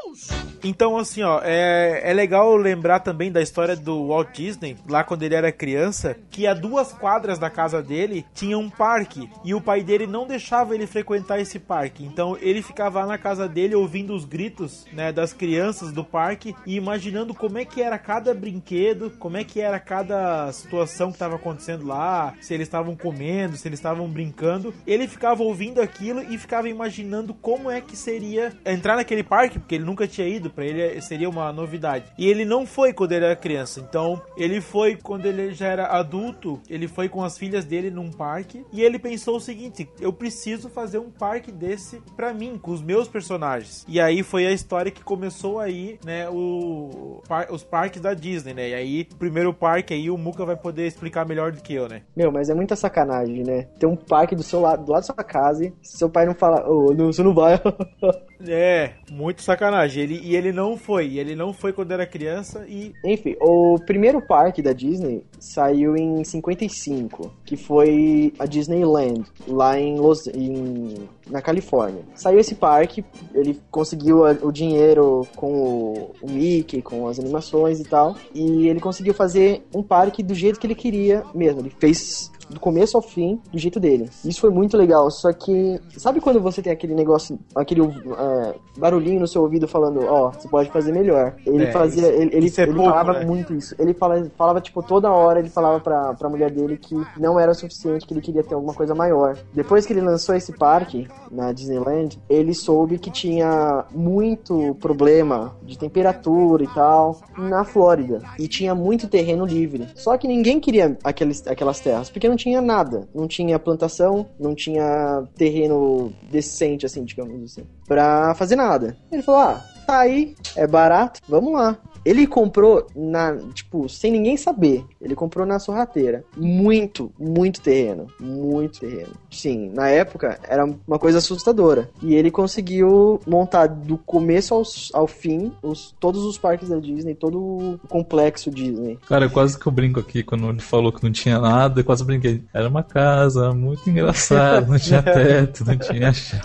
Mouse. Então, assim, ó, é, é legal lembrar também da história do Walt Disney, lá quando ele era criança, que a duas quadras da casa dele tinha um parque e o pai dele não deixava ele frequentar esse parque. Então, ele ficava lá na casa dele ouvindo os gritos, né, das crianças do parque e imaginando como é que era cada brinquedo, como é que era cada situação que estava acontecendo lá, se eles estavam comendo, se eles estavam brincando. Ele ficava ouvindo aquilo e ficava imaginando como é que seria entrar naquele parque, porque ele nunca tinha ido, pra ele seria uma novidade. E ele não foi quando ele era criança, então ele foi quando ele já era adulto, ele foi com as filhas dele num parque e ele pensou o seguinte: eu preciso fazer um parque desse pra mim, com os meus personagens. E aí foi a história que começou aí, né, o, os parques da Disney, né? E aí, o primeiro parque aí, o Muka vai poder explicar melhor do que eu, né? Meu, mas é muita sacanagem, né? Tem um parque do seu lado, do lado da sua casa e seu pai não fala, não, você não vai. É, muito sacanagem. Ele, e ele não foi. Ele não foi quando era criança e. Enfim, o primeiro parque da Disney saiu em 55, que foi a Disneyland, lá em Los, em, na Califórnia. Saiu esse parque, ele conseguiu o dinheiro com o, o Mickey, com as animações e tal, e ele conseguiu fazer um parque do jeito que ele queria mesmo. Ele fez do começo ao fim, do jeito dele. Isso foi muito legal, só que sabe quando você tem aquele negócio, aquele é, barulhinho no seu ouvido falando, ó, você pode fazer melhor. Ele É, fazia, isso- ele, ele, isso é ele pouco, falava né? muito isso. Ele fala, falava, tipo, toda hora ele falava pra, pra mulher dele que não era o suficiente, que ele queria ter alguma coisa maior. Depois que ele lançou esse parque na Disneyland, ele soube que tinha muito problema de temperatura e tal na Flórida. E tinha muito terreno livre. Só que ninguém queria aqueles, aquelas terras, porque não tinha nada. Não tinha plantação, não tinha terreno decente, assim, digamos assim, pra fazer nada. Ele falou: ah, tá aí, é barato, vamos lá. Ele comprou na, tipo, sem ninguém saber. Ele comprou na sorrateira. Muito, muito terreno. Muito terreno. Sim, na época era uma coisa assustadora. E ele conseguiu montar do começo ao, ao fim os, todos os parques da Disney, todo o complexo Disney. Cara, quase que eu brinco aqui quando ele falou que não tinha nada, eu quase brinquei. Era uma casa muito engraçada, não tinha teto, não tinha chão.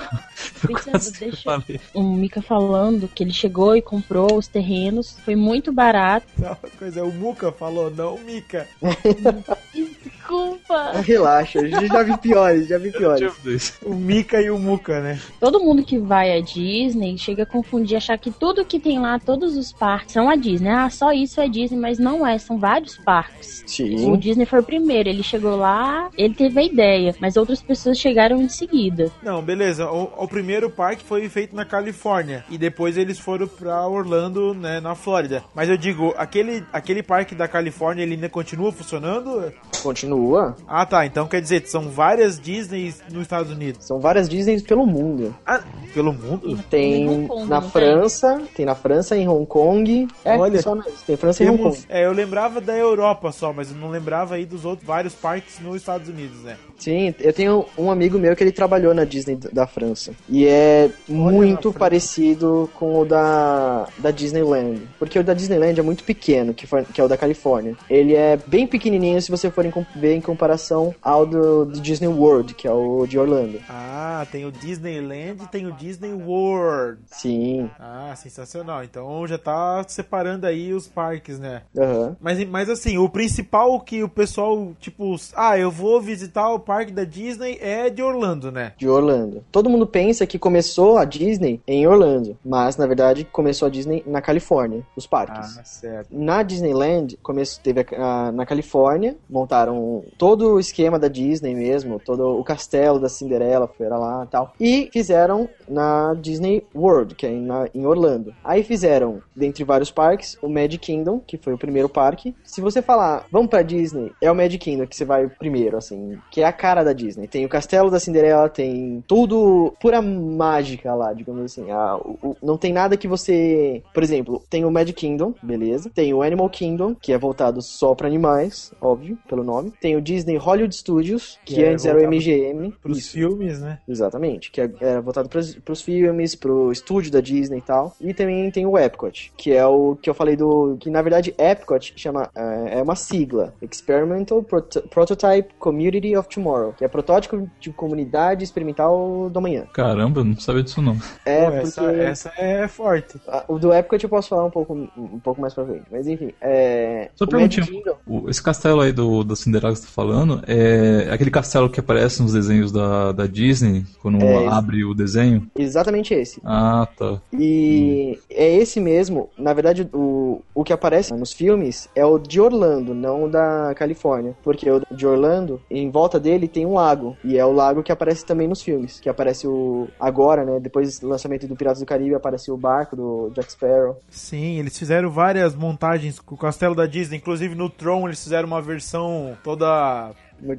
Eu quase que deixa- falei. O Mika falando que ele chegou e comprou os terrenos, foi muito barato. Não, coisa, o Muka falou, não o Mika. Desculpa! Relaxa, já vi piores, já vi piores. O Mika e o Muka, né? Todo mundo que vai à Disney chega a confundir, achar que tudo que tem lá, todos os parques são a Disney. Ah, só isso é Disney, mas não é, são vários parques. Sim. O Disney foi o primeiro, ele chegou lá, ele teve a ideia, mas outras pessoas chegaram em seguida. Não, beleza. O, o primeiro parque foi feito na Califórnia e depois eles foram pra Orlando, né, na Flórida. Mas eu digo, aquele, aquele parque da Califórnia ele ainda continua funcionando? Continua. Ah, tá. Então quer dizer, são várias Disneys nos Estados Unidos. São várias Disneys pelo mundo. Ah, pelo mundo? Tem Kong, na França, tem? na França, em Hong Kong. É, Olha, só na- tem França e Hong Kong. É, eu lembrava da Europa só, mas eu não lembrava aí dos outros vários parques nos Estados Unidos, né? Sim, eu tenho um amigo meu que ele trabalhou na Disney da França. E é muito França. parecido com o da, da Disneyland. Porque o da Disneyland é muito pequeno, que, foi, que é o da Califórnia. Ele é bem pequenininho se você forem com- vê em comparação ao do, do Disney World, que é o de Orlando. Ah, tem o Disneyland e tem o Disney World. Sim. Ah, sensacional. Então já tá separando aí os parques, né? Aham. Mas, mas assim, o principal que o pessoal, tipo, ah, eu vou visitar o parque da Disney é de Orlando, né? De Orlando. Todo mundo pensa que começou a Disney em Orlando, mas na verdade começou a Disney na Califórnia, os parques. Ah, certo. Na Disneyland, começo, teve a- a- na Califórnia, montaram todo o esquema da Disney mesmo, todo o castelo da Cinderela foi lá e tal. E fizeram na Disney World, que é em, na- em Orlando. Aí fizeram, dentre vários parques, o Magic Kingdom, que foi o primeiro parque. Se você falar, vamos pra Disney, é o Magic Kingdom que você vai primeiro, assim, que é a cara da Disney. Tem o castelo da Cinderela, tem tudo pura mágica lá, digamos assim. Ah, o- não tem nada que você. Por exemplo, tem o Magic Kingdom, beleza. Tem o Animal Kingdom, que é voltado só pra animais, óbvio, pelo nome. Tem o Disney Hollywood Studios, que, Que antes era o MGM. Pros Isso. filmes, né? Exatamente, que é- era voltado pros, pros filmes, pro estúdio da Disney e tal. E também tem o Epcot, que é o que eu falei do. Que na verdade Epcot chama. É, é uma sigla: Experimental Prot- Prototype Community of Tomorrow, que é protótipo de comunidade experimental do amanhã. Caramba, eu não sabia disso não. É, Pô, porque. essa, essa é forte. O do Epcot eu posso falar um pouco, um pouco mais pra frente. Mas enfim, é. Só o perguntinha, Magic Kingdom- o- esse castelo aí do, da Cinderela que você tá falando, é aquele castelo que aparece nos desenhos da, da Disney, quando É, esse. abre o desenho? Exatamente esse. Ah, tá. E é esse mesmo. Na verdade, o, o que aparece nos filmes é o de Orlando, não o da Califórnia. Porque o de Orlando, em volta dele tem um lago. E é o lago que aparece também nos filmes. Que aparece o. Agora, né? Depois do lançamento do Piratas do Caribe, aparece o barco do Jack Sparrow. Sim, eles fizeram várias montagens com o castelo da Disney. Inclusive no Tron eles fizeram uma versão toda da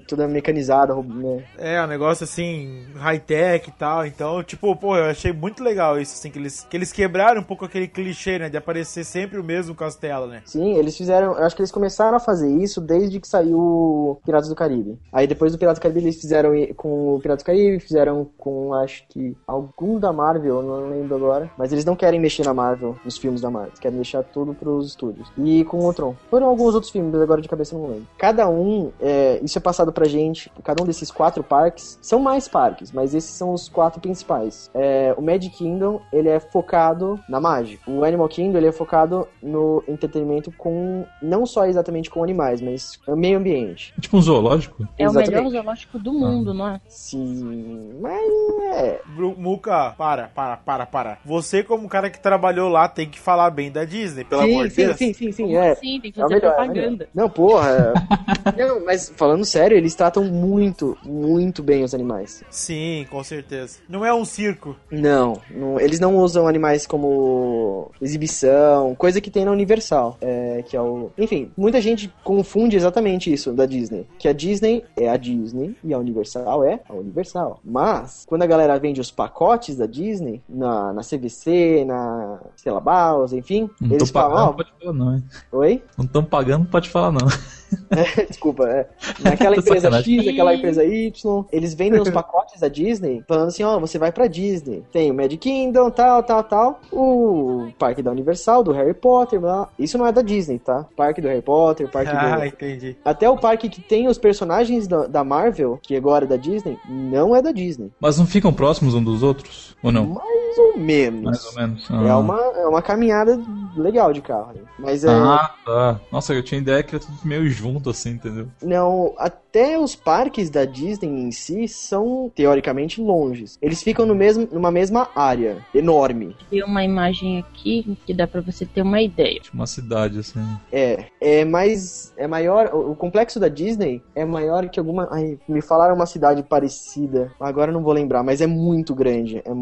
Toda mecanizada, né? É, um negócio assim, high-tech e tal. Então, tipo, pô, eu achei muito legal isso, assim, que eles, que eles quebraram um pouco aquele clichê, né? De aparecer sempre o mesmo castelo, né? Sim, eles fizeram. Eu acho que eles começaram a fazer isso desde que saiu o Piratas do Caribe. Aí depois do Piratas do Caribe eles fizeram com o Piratas do Caribe, fizeram com acho que algum da Marvel, eu não lembro agora. Mas eles não querem mexer na Marvel, nos filmes da Marvel. Querem deixar tudo pros estúdios. E com o Tron. Foram alguns outros filmes, agora de cabeça eu não lembro. Cada um, é, isso é passado pra gente, cada um desses quatro parques, são mais parques, mas esses são os quatro principais. É, o Magic Kingdom, ele é focado na mágica. O Animal Kingdom, ele é focado no entretenimento com, não só exatamente com animais, mas meio ambiente. Tipo um zoológico? É o melhor Exatamente. zoológico do mundo, não é? Sim, mas é... Muca, para, para, para, para. Você, como cara que trabalhou lá, tem que falar bem da Disney, pelo sim, amor de sim, Deus. sim, sim, sim, Como é. assim? Tem que É fazer melhor, é propaganda. melhor. Não, porra. é- não, mas falando sério, eles tratam muito, muito bem os animais. Sim, com certeza. Não é um circo. Não, não- eles não usam animais como exibição, coisa que tem na Universal, é, que é o... Enfim, muita gente confunde exatamente isso da Disney, que a Disney é a Disney e a Universal é a Universal. Mas, quando a galera vende os pacotes da Disney, na, na CVC, na Stella Baus, enfim, Não eles tô pagando, falam, não pode falar não, hein? oi? Não estão pagando, não pode falar não. Desculpa, é. Naquela empresa. X, aquela empresa Y, eles vendem os pacotes da Disney, falando assim, ó, você vai pra Disney. Tem o Magic Kingdom, tal, tal, tal. O parque da Universal, do Harry Potter, blá. Isso não é da Disney, tá? Parque do Harry Potter, parque Ah, do... entendi. Até o parque que tem os personagens da, da Marvel, que agora é da Disney, não é da Disney. Mas não ficam próximos um dos outros? Ou não? Mais ou menos. Mais ou menos. É, Ah. uma, é uma caminhada legal de carro. né? Mas é... Ah, tá. Nossa, eu tinha ideia que era tudo meio junto assim, entendeu? Não, até os parques da Disney em si são teoricamente longes. Eles ficam no mesmo, numa mesma área, enorme. Tem uma imagem aqui que dá pra você ter uma ideia. Tipo uma cidade assim. É, é mais, é maior. O, complexo da Disney é maior que alguma. Ai, me falaram uma cidade parecida. Agora eu não vou lembrar, mas é muito grande. É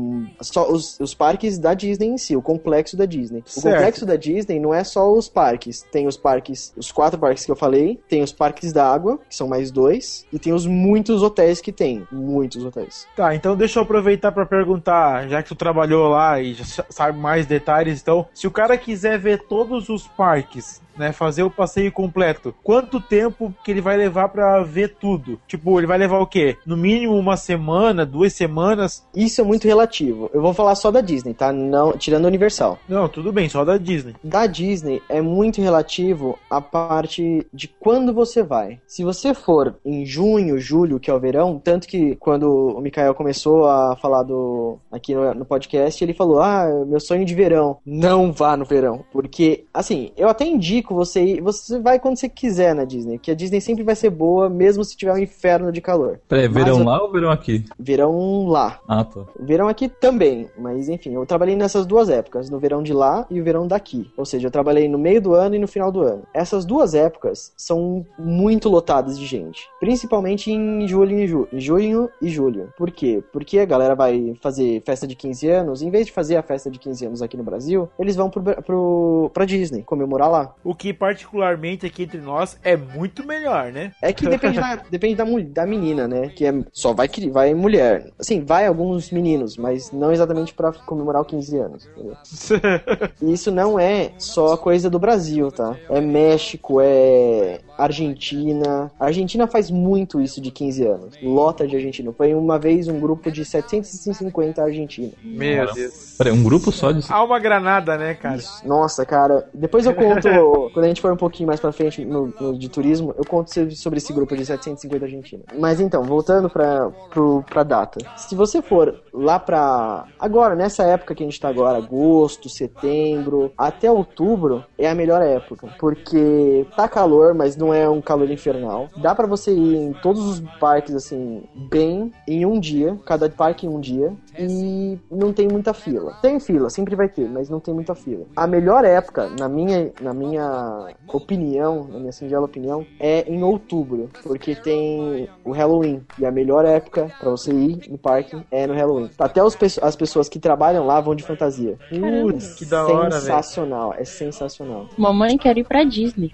só os, os parques da Disney em si, o complexo da Disney. O Certo. complexo da Disney não é só os parques. Tem os parques, os quatro parques que eu falei. Tem os parques da água, que são mais dois. E tem os muitos hotéis que tem. Muitos hotéis. Tá, então deixa eu aproveitar pra perguntar, já que tu trabalhou lá e já sa- sabe mais detalhes, então, se o cara quiser ver todos os parques né? Fazer o passeio completo. Quanto tempo que ele vai levar pra ver tudo? Tipo, ele vai levar o quê? No mínimo uma semana, duas semanas? Isso é muito relativo. Eu vou falar só da Disney, tá? Não, tirando a Universal. Não, tudo bem, só da Disney. Da Disney é muito relativo a parte de quando você vai. Se você for em junho, julho, que é o verão, tanto que quando o Mikael começou a falar do aqui no, no podcast, ele falou: "Ah, meu sonho de verão, não vá no verão", porque assim, eu até indico você ir, você vai quando você quiser na Disney, que a Disney sempre vai ser boa, mesmo se tiver um inferno de calor. Peraí, Mas verão eu- lá ou verão aqui? Verão lá. Ah, tá. Verão aqui também, mas enfim, eu trabalhei nessas duas épocas, no verão de lá e o verão daqui. Ou seja, eu trabalhei no meio do ano e no final do ano. Essas duas épocas são muito lotadas de gente, principalmente em julho e ju junho e julho. Por quê? Porque a galera vai fazer festa de 15 anos, em vez de fazer a festa de 15 anos aqui no Brasil, eles vão pro, pro, pra Disney comemorar lá. O que particularmente aqui entre nós é muito melhor, né? É que depende da, depende da, da menina, né? Que é, só vai, vai mulher. Assim, vai alguns meninos, mas não exatamente pra comemorar os 15 anos. E isso não é só coisa do Brasil, tá? É México, é Argentina. A Argentina faz muito isso de 15 anos. Lota de argentino. Foi uma vez um grupo de 750 argentinos. Meu Deus. Peraí, um grupo só de. Há uma granada, né, cara? Nossa, cara. Depois eu conto, quando a gente for um pouquinho mais pra frente no, no de turismo, eu conto sobre- esse grupo de 750 argentinos. Mas então, voltando pra, pro, pra data. Se você for lá pra. Agora, nessa época que a gente tá agora, agosto, setembro, até outubro, é a melhor época. Porque tá calor, mas não é um calor infernal. Dá pra você ir em todos os parques, assim, bem, em um dia. Cada parque em um dia. E não tem muita fila. Tem fila, sempre vai ter, mas não tem muita fila. A melhor época, na minha, na minha opinião, na minha singela opinião, é em outubro. Porque tem o Halloween. E a melhor época pra você ir no parque é no Halloween. Até os, as pessoas que trabalham lá vão de fantasia. Putz, que da hora. Sensacional, é sensacional. Mamãe quer ir pra Disney.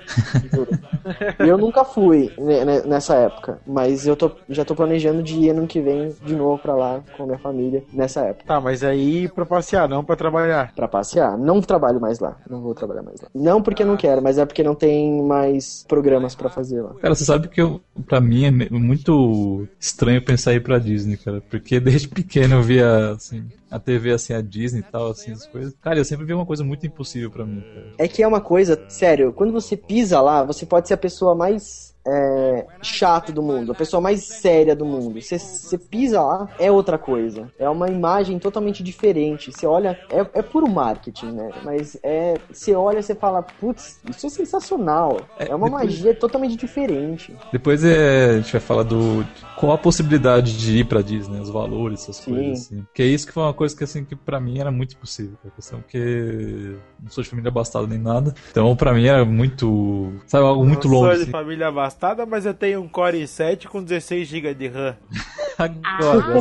Eu nunca fui né, né, nessa época, mas eu tô, já tô planejando de ir ano que vem de novo pra lá com a minha família nessa época. Tá, mas aí pra passear, não pra trabalhar. Pra passear. Não trabalho mais lá. Não vou trabalhar mais lá. Não porque não quero, mas é porque não tem mais programas pra fazer lá. Cara, você sabe que eu, pra mim é muito estranho pensar em ir pra Disney, cara. Porque desde pequeno eu via, assim, a TV, assim, a Disney e tal, assim, as coisas. Cara, eu sempre vi uma coisa muito impossível pra mim, cara. É que é uma coisa, sério, quando você pisa lá, você pode ser a pessoa mais é, chata do mundo, a pessoa mais séria do mundo. Você, pisa lá, é outra coisa. É uma imagem totalmente diferente. Você olha, é, é puro marketing, né? Mas é. Você olha e você fala, putz, isso é sensacional. É, uma depois- magia totalmente diferente. Depois é, a gente vai falar do. Qual a possibilidade de ir pra Disney, os valores, essas Sim. coisas, assim. Porque isso que foi uma coisa que, assim, que pra mim era muito impossível. A questão que não sou de família abastada nem nada. Então, pra mim era muito. Sabe, algo muito longe. sou de assim. família abastada, mas eu tenho um Core i7 com 16 GB de RAM. Agora,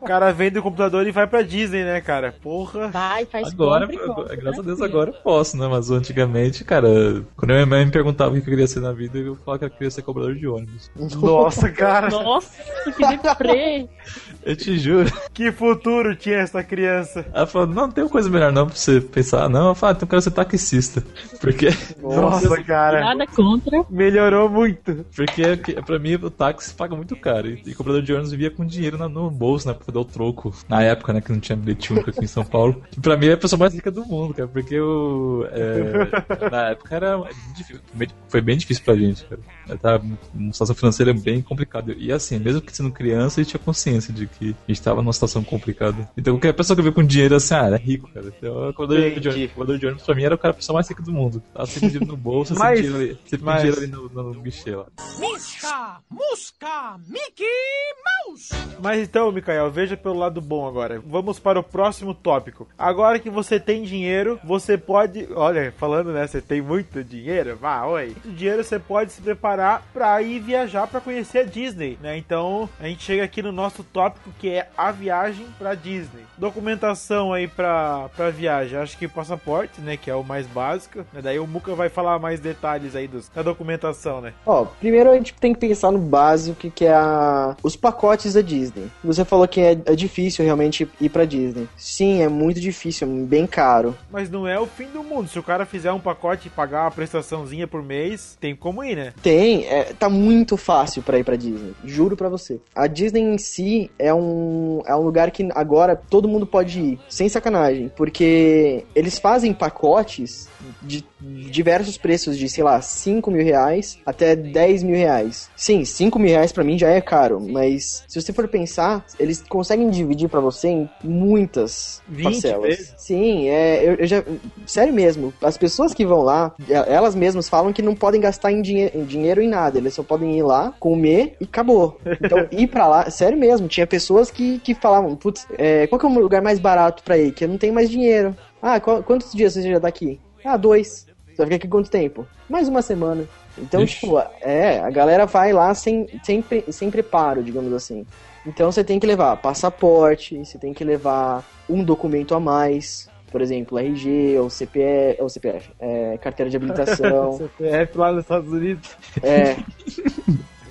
O cara vende o computador e vai pra Disney, né, cara? Porra. Vai, faz Agora, compra compra, graças a Deus, tranquilo. agora eu posso, né? Mas antigamente, cara, quando minha mãe me perguntava o que eu queria ser na vida, eu falava que eu queria ser cobrador de ônibus. Nossa, cara. Nossa, que deprê. Eu te juro. Que futuro tinha essa criança? Ela falou, não, tem uma coisa melhor não pra você pensar. Não, eu falei, ah, então eu quero ser taxista. Porque, Nossa, cara. Nada contra. Melhorou muito. Porque que- pra mim o táxi paga muito caro. E, e cobrador de ônibus vivia com dinheiro na- no bolso, né? Pra dar o troco. Na época, né? Que não tinha bilhete único aqui em São Paulo. E pra mim é a pessoa mais rica do mundo, cara. Porque eu. é, na época era difícil, foi bem difícil pra gente, cara. Tava uma situação financeira bem complicada. E assim, mesmo que sendo criança, a gente tinha consciência de que a gente tava numa situação complicada. Então qualquer pessoa que veio com dinheiro assim, ah, era rico, cara. Então o cobrador de ônibus, de ônibus pra mim era o cara a pessoa mais rica do mundo. Tava sempre dinheiro no bolso, Mas- sempre dinheiro ali, sempre mas- dinheiro ali no, no, no guichê lá. Misca, Musca, Mickey Mouse. Mas então, Mikael, veja pelo lado bom agora. Vamos para o próximo tópico. Agora que você tem dinheiro, você pode. Olha, falando né, você tem muito dinheiro, vá, oi. Muito dinheiro você pode se preparar para ir viajar para conhecer a Disney, né? Então a gente chega aqui no nosso tópico que é a viagem para Disney. Documentação aí para para viagem, acho que passaporte, né, que é o mais básico. Né? Daí o Muca vai falar mais detalhes aí dos, da documentação, né? Ó, primeiro a gente tem que pensar no básico, que, é a... os pacotes da Disney. Você falou que é, é difícil realmente ir pra Disney. Sim, é muito difícil, é bem caro. Mas não é o fim do mundo. Se o cara fizer um pacote e pagar uma prestaçãozinha por mês, tem como ir, né? Tem, é, tá muito fácil pra ir pra Disney. Juro pra você. A Disney em si é um, é um lugar que agora todo mundo pode ir. Sem sacanagem. Porque eles fazem pacotes de diversos preços de, sei lá, 5 mil reais até 10 mil reais. Sim, 5 mil reais pra mim já é caro, mas se você for pensar, eles conseguem dividir pra você em muitas 20 parcelas. vezes? Sim, é, eu, eu já. Sério mesmo, as pessoas que vão lá, elas mesmas falam que não podem gastar em, dinhe em dinheiro em nada, eles só podem ir lá, comer e acabou. Então, ir pra lá, sério mesmo, tinha pessoas que, que falavam, putz, é, qual que é o lugar mais barato pra ir? Que eu não tenho mais dinheiro. Ah, qual- quantos dias você já tá aqui? Ah, dois. Você vai ficar aqui quanto tempo? Mais uma semana. Então, Ixi. tipo, é, a galera vai lá sem, sem, sem preparo, digamos assim. Então você tem que levar passaporte, você tem que levar um documento a mais, por exemplo, RG ou CPF, ou CPF, é, carteira de habilitação. CPF lá nos Estados Unidos. É.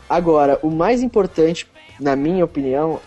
Agora, o mais importante, na minha opinião,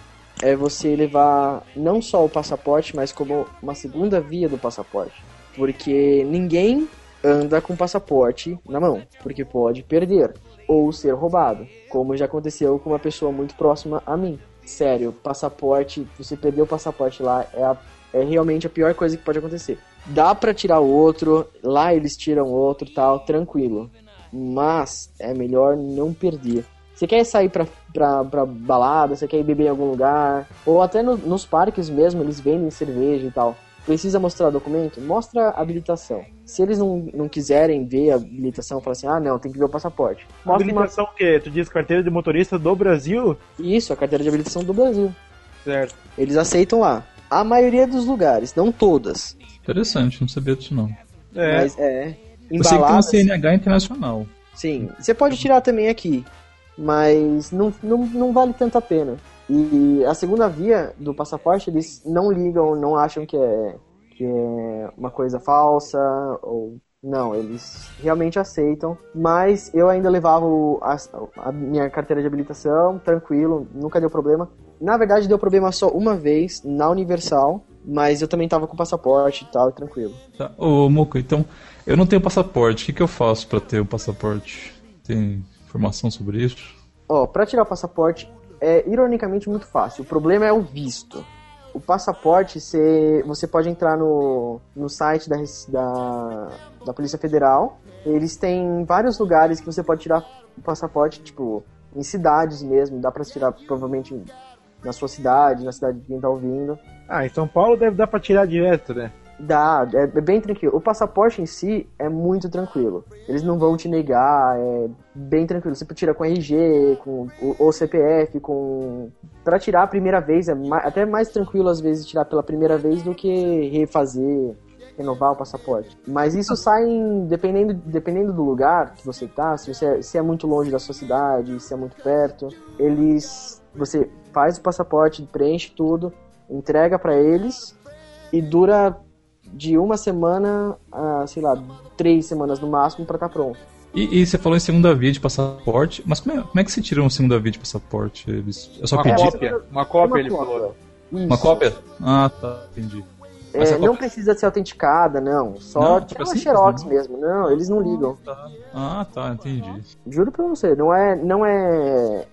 é você levar não só o passaporte, mas como uma segunda via do passaporte. Porque ninguém anda com passaporte na mão, porque pode perder ou ser roubado, como já aconteceu com uma pessoa muito próxima a mim. Sério, passaporte, você perder o passaporte lá é, a- é realmente a pior coisa que pode acontecer. Dá pra tirar outro, lá eles tiram outro, tal, tranquilo mas é melhor não perder. Você quer sair pra, pra, pra balada, você quer ir beber em algum lugar, ou até no- nos parques mesmo, eles vendem cerveja e tal. Precisa mostrar documento? Mostra a habilitação. Se eles não, não quiserem ver a habilitação, fala assim, ah não, tem que ver o passaporte. Mostra uma... Habilitação o quê? Tu diz carteira de motorista do Brasil? Isso, a carteira de habilitação do Brasil. Certo. Eles aceitam lá. A maioria dos lugares, não todas. Interessante, não sabia disso não. É. Mas é. Sei que tem um CNH internacional. Sim, você pode tirar também aqui, mas não, não, não vale tanto a pena. E a segunda via do passaporte, eles não ligam, não acham que é, que é uma coisa falsa, ou não, eles realmente aceitam. Mas eu ainda levava o- a, a minha carteira de habilitação, tranquilo, nunca deu problema. Na verdade, deu problema só uma vez, na Universal, mas eu também tava com passaporte e tal, tranquilo. Tá. Ô, Moco, então, eu não tenho passaporte. O que, que eu faço pra ter o passaporte? Tem informação sobre isso? Ó, pra tirar o passaporte é ironicamente muito fácil. O problema é o visto. O passaporte, você, você pode entrar no, no site da, da, da Polícia Federal. Eles têm vários lugares que você pode tirar o passaporte, tipo, em cidades mesmo. Dá pra tirar provavelmente na sua cidade, na cidade de quem tá ouvindo. Ah, em São Paulo deve dar pra tirar direto, né? Dá, é, é bem tranquilo. O passaporte em si é muito tranquilo. Eles não vão te negar, é bem tranquilo. Você tira com RG, com o, ou CPF, com. Pra tirar a primeira vez, é até mais tranquilo às vezes tirar pela primeira vez do que refazer, renovar o passaporte. Mas isso sai em- dependendo, dependendo do lugar que você tá, se você é, se é muito longe da sua cidade, se é muito perto, eles. Você faz o passaporte, preenche tudo, entrega pra eles e dura de uma semana a, sei lá, três semanas no máximo pra estar pronto. E, e você falou em segunda via de passaporte, mas como é, como é que você tira uma segunda via de passaporte? Eles, eu só Uma pedi. cópia. Uma cópia, Uma ele cópia. falou. Uma Isso. cópia? Ah, tá, entendi. É, a não cópia- precisa ser autenticada, não. Só Não, tira tipo uma assim, xerox não. mesmo. Não, eles não ligam. Ah, tá, entendi. Juro pra você, não é. Não é.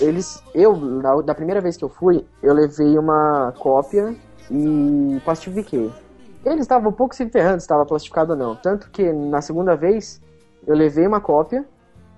Eles. Eu, na- da primeira vez que eu fui, eu levei uma cópia e plastifiquei. Eles estavam um pouco se ferrando se estava plastificado ou não. Tanto que na segunda vez eu levei uma cópia,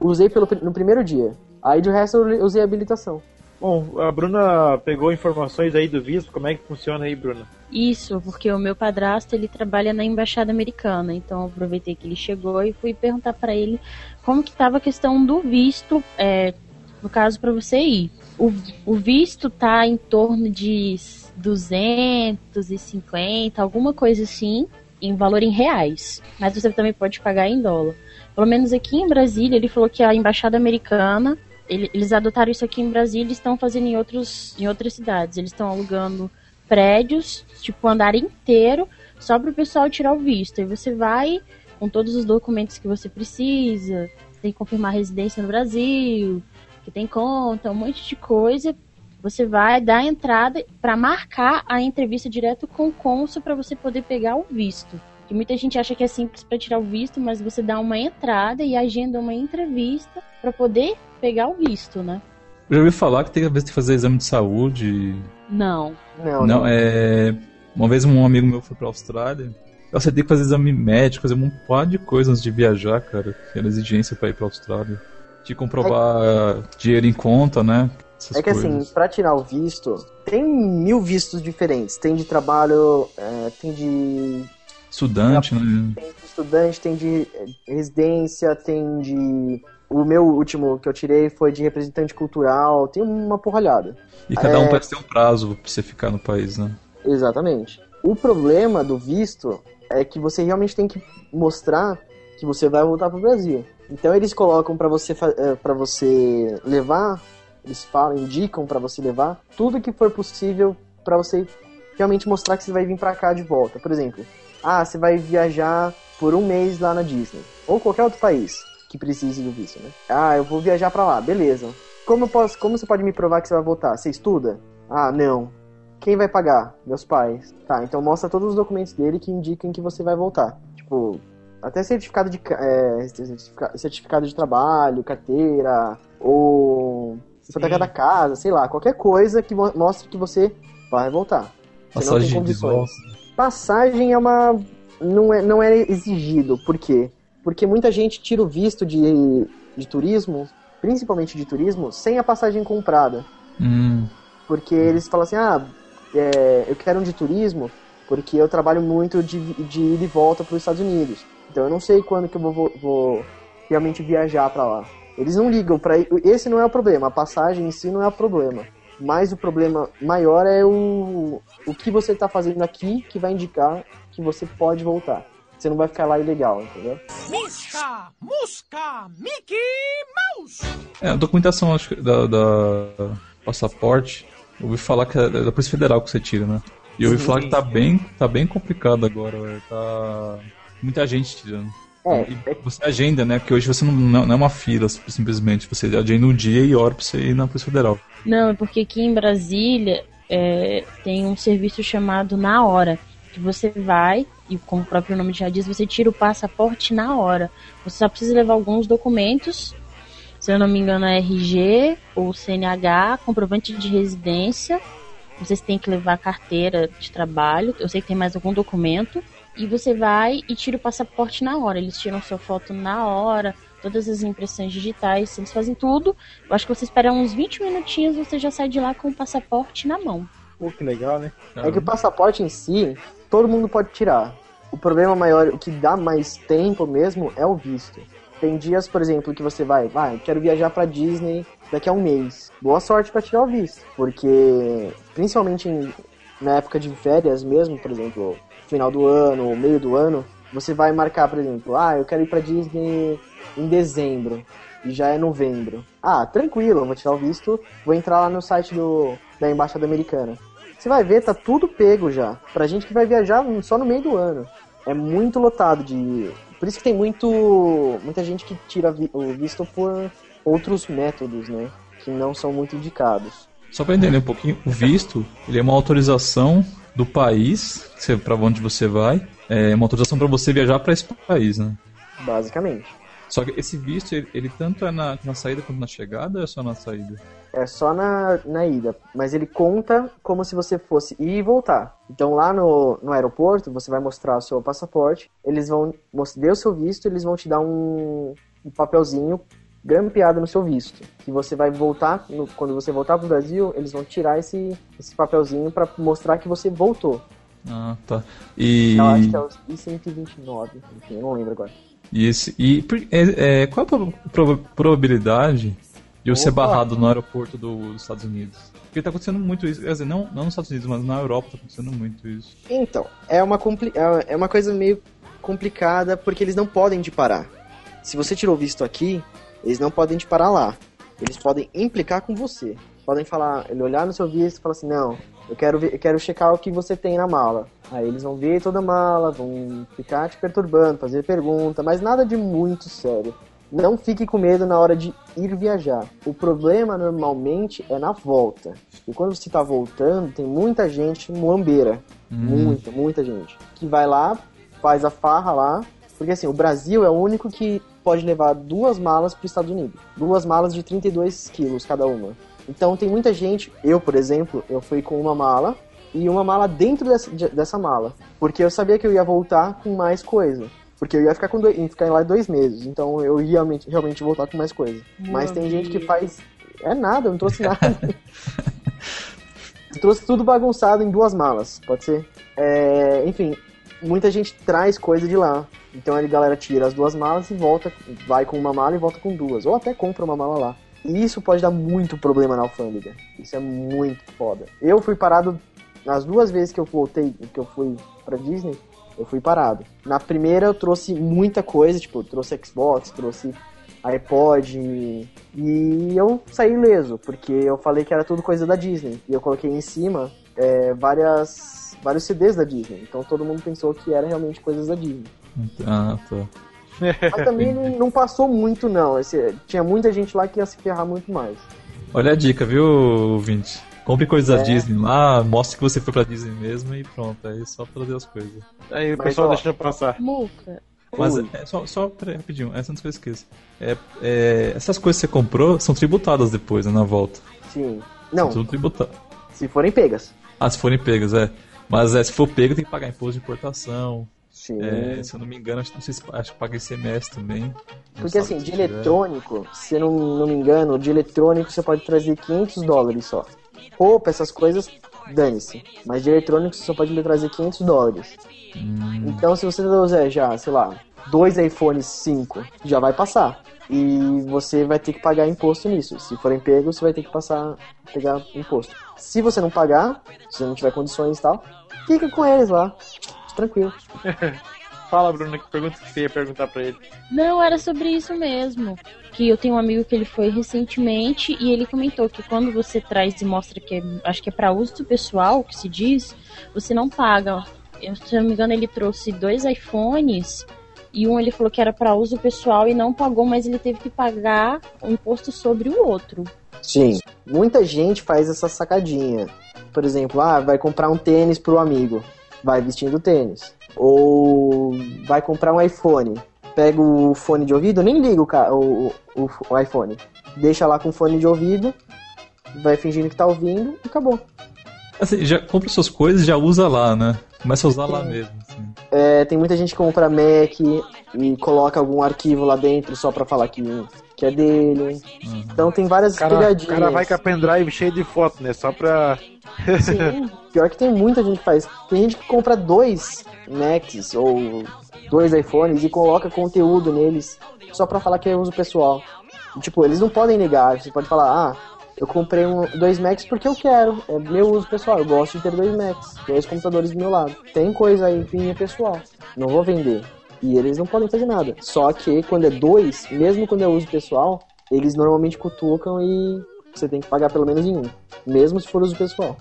usei pelo, no primeiro dia. Aí de resto eu usei a habilitação. Bom, a Bruna pegou informações aí do visto, como é que funciona aí, Bruna? Isso, porque o meu padrasto ele trabalha na embaixada americana, então eu aproveitei que ele chegou e fui perguntar pra ele como que tava a questão do visto, é, no caso pra você ir. O, o visto tá em torno de 250, alguma coisa assim, em valor em reais, mas você também pode pagar em dólar. Pelo menos aqui em Brasília, ele falou que a embaixada americana ele- eles adotaram isso aqui em Brasília e estão fazendo em, outros, em outras cidades. Eles estão alugando prédios, tipo, andar inteiro, só para o pessoal tirar o visto. Aí você vai com todos os documentos que você precisa, tem que confirmar residência no Brasil, que tem conta, um monte de coisa. Você vai dar a entrada para marcar a entrevista direto com o cônsul para você poder pegar o visto. Que muita gente acha que é simples para tirar o visto, mas você dá uma entrada e agenda uma entrevista para poder pegar o visto, né? Eu já ouvi falar que tem, que fazer exame de saúde. Não. Não, Não, é. Uma vez um amigo meu foi pra Austrália. Você tem que fazer exame médico, fazer um par de coisas antes de viajar, cara. Que era exigência pra ir pra Austrália. De comprovar dinheiro em conta, né? Essas É que coisas. assim, pra tirar o visto, tem mil vistos diferentes. Tem de trabalho, é, tem de Estudante, né? tem de estudante, tem de eh, residência, tem de. O meu último que eu tirei foi de representante cultural, tem uma porralhada. E cada um É, parece ter um prazo pra você ficar no país, né? Exatamente. O problema do visto é que você realmente tem que mostrar que você vai voltar pro Brasil. Então eles colocam pra você para você levar, eles falam, indicam pra você levar tudo que for possível pra você realmente mostrar que você vai vir pra cá de volta. Por exemplo, ah, você vai viajar por um mês lá na Disney ou qualquer outro país que precise do visto, né? Ah, eu vou viajar pra lá, beleza. Como eu posso, como você pode me provar que você vai voltar? Você estuda? Ah, não. Quem vai pagar? Meus pais. Tá, então mostra todos os documentos dele que indicam que você vai voltar. Tipo, até certificado de, é, certifica- certificado de trabalho, carteira, ou hipoteca da casa, sei lá, qualquer coisa que mo- mostre que você vai voltar. Você não tem Passagem condições. Passagem é uma. Não é, não é exigido. Por quê? Porque muita gente tira o visto de, de turismo, principalmente de turismo, sem a passagem comprada. Hum. Porque eles falam assim, ah, é, eu quero um de turismo porque eu trabalho muito de, de ida e volta para os Estados Unidos. Então eu não sei quando que eu vou- vou realmente viajar para lá. Eles não ligam para esse não é o problema, a passagem em si não é o problema. Mas o problema maior é o, o que você está fazendo aqui que vai indicar que você pode voltar. Você não vai ficar lá ilegal, entendeu? Misca, Musca, Mickey Mouse! É, a documentação acho que, da, da passaporte, eu ouvi falar que é da Polícia Federal que você tira, né? E eu ouvi Sim, falar sim, que tá bem, tá bem complicado agora, velho. Tá muita gente tirando. É, E você agenda, né? Porque hoje você não, não não é uma fila, simplesmente. Você agenda um dia e hora pra você ir na Polícia Federal. Não, é porque aqui em Brasília é, tem um serviço chamado Na Hora. Que você vai, e como o próprio nome já diz, você tira o passaporte na hora. Você só precisa levar alguns documentos, se eu não me engano é RG ou CNH, comprovante de residência. Vocês têm que levar carteira de trabalho, eu sei que tem mais algum documento. E você vai e tira o passaporte na hora. Eles tiram sua foto na hora, todas as impressões digitais, eles fazem tudo. Eu acho que você espera uns 20 minutinhos você já sai de lá com o passaporte na mão. Pô, que legal, né? É que o passaporte em si, todo mundo pode tirar. O problema maior, o que dá mais tempo mesmo, é o visto. Tem dias, por exemplo, que você vai, vai, quero viajar pra Disney daqui a um mês. Boa sorte pra tirar o visto, porque principalmente em- na época de férias mesmo, por exemplo, final do ano ou meio do ano, você vai marcar, por exemplo, ah, eu quero ir pra Disney em dezembro e já é novembro. Ah, tranquilo, vou tirar o visto, vou entrar lá no site do, da embaixada americana. Você vai ver, tá tudo pego já. Pra gente que vai viajar só no meio do ano. É muito lotado de. Por isso que tem muito. muita gente que tira o visto por outros métodos, né? Que não são muito indicados. Só pra entender um pouquinho, o visto, ele é uma autorização do país, pra onde você vai, é uma autorização pra você viajar pra esse país, né? Basicamente. Só que esse visto, ele, ele tanto é na, na saída quanto na chegada ou é só na saída? É só na, na ida. Mas ele conta como se você fosse ir e voltar. Então lá no, no aeroporto, você vai mostrar o seu passaporte. Eles vão ver o seu visto, eles vão te dar um, um papelzinho grampeado no seu visto. Que você vai voltar, no- quando você voltar pro Brasil, eles vão tirar esse, esse papelzinho para mostrar que você voltou. Ah, tá. E, Eu acho que é os I-129, enfim, eu não lembro agora. e, esse, e é, é, qual a proba- proba- probabilidade de eu ser Opa! barrado no aeroporto do- dos Estados Unidos? Porque tá acontecendo muito isso. Quer dizer, não, não nos Estados Unidos, mas na Europa tá acontecendo muito isso. Então, é uma, é é uma coisa meio complicada porque eles não podem te parar. Se você tirou visto aqui, eles não podem te parar lá. Eles podem implicar com você. Podem falar, ele olhar no seu visto e falar assim, não, eu quero, ver, eu quero checar o que você tem na mala. Aí eles vão ver toda a mala, vão ficar te perturbando, fazer pergunta, mas nada de muito sério. Não fique com medo na hora de ir viajar. O problema normalmente é na volta. E quando você tá voltando, tem muita gente muambeira. Muita, muita gente. Que vai lá, faz a farra lá. Porque assim, o Brasil é o único que pode levar duas malas para os Estados Unidos. Duas malas de 32 quilos cada uma. Então tem muita gente, eu por exemplo, eu fui com uma mala e uma mala dentro dessa, de- dessa mala. Porque eu sabia que eu ia voltar com mais coisa. Porque eu ia ficar, com dois, ia ficar lá dois meses. Então eu ia realmente, voltar com mais coisa. Mas tem gente que faz. É nada, eu não trouxe nada. Trouxe tudo bagunçado em duas malas, pode ser? É, enfim, muita gente traz coisa de lá. Então a galera tira as duas malas e volta, vai com uma mala e volta com duas. Ou até compra uma mala lá. E isso pode dar muito problema na alfândega. Isso é muito foda. Eu fui parado nas duas vezes que eu voltei, que eu fui pra Disney, eu fui parado. Na primeira eu trouxe muita coisa, tipo, trouxe Xbox, trouxe iPod e eu saí ileso, porque eu falei que era tudo coisa da Disney. E eu coloquei em cima é, várias, vários CDs da Disney. Então todo mundo pensou que era realmente coisas da Disney. Ah, tá. Mas também não, não passou muito, não. Esse- tinha muita gente lá que ia se ferrar muito mais. Olha a dica, viu, ouvinte? Compre coisas da É. Disney lá, mostre que você foi pra Disney mesmo e pronto. Aí é só trazer as coisas. Aí o Mas, pessoal ó, deixa passar. Muca. Mas é, só, só rapidinho, essa antes que eu esqueça. É, é, essas coisas que você comprou são tributadas depois, né, na volta. Sim. Não, São tributadas. se forem pegas. Ah, se forem pegas, é. Mas é, se for pego, tem que pagar imposto de importação. Sim. É, se eu não me engano, acho, não sei se, acho que paga ICMS também. Porque assim, de tiver. eletrônico, se eu não, não me engano, de eletrônico você pode trazer 500 dólares só. Roupa, essas coisas, dane-se. Mas de eletrônico você só pode trazer 500 dólares. Hum, Então se você trouxer já, sei lá, dois iPhones 5, já vai passar. E você vai ter que pagar imposto nisso. Se forem pegos, você vai ter que passar, pegar imposto. Se você não pagar, se você não tiver condições e tal, fica com eles lá. Tranquilo. Fala, Bruna, que pergunta que você ia perguntar pra ele. Não, era sobre isso mesmo. Que eu tenho um amigo que ele foi recentemente e ele comentou que quando você traz e mostra que é, acho que é para uso pessoal, que se diz, você não paga. Eu, se eu não me engano, ele trouxe dois iPhones e um ele falou que era para uso pessoal e não pagou, mas ele teve que pagar o imposto sobre o outro. Sim. Muita gente faz essa sacadinha. Por exemplo, ah, vai comprar um tênis pro amigo. Vai vestindo tênis. Ou vai comprar um iPhone. Pega o fone de ouvido, nem liga o, o, o, o iPhone. Deixa lá com fone de ouvido, vai fingindo que tá ouvindo e acabou. Assim, já compra suas coisas e já usa lá, né? Começa a usar lá mesmo. assim. É, tem muita gente que compra Mac e coloca algum arquivo lá dentro só pra falar que, que é dele. Então tem várias O cara, o pegadinhas. cara vai com a pendrive cheio de foto, né? Só pra. Sim, pior que tem muita gente que faz. Tem gente que compra dois Macs ou dois iPhones e coloca conteúdo neles só pra falar que é uso pessoal. E, tipo, eles não podem negar. Você pode falar, ah, eu comprei um, dois Macs porque eu quero. É meu uso pessoal. Eu gosto de ter dois Macs, dois computadores do meu lado. Tem coisa aí minha pessoal. Não vou vender. E eles não podem fazer nada. Só que quando é dois, mesmo quando é uso pessoal, eles normalmente cutucam e você tem que pagar pelo menos em um. Mesmo se for uso pessoal.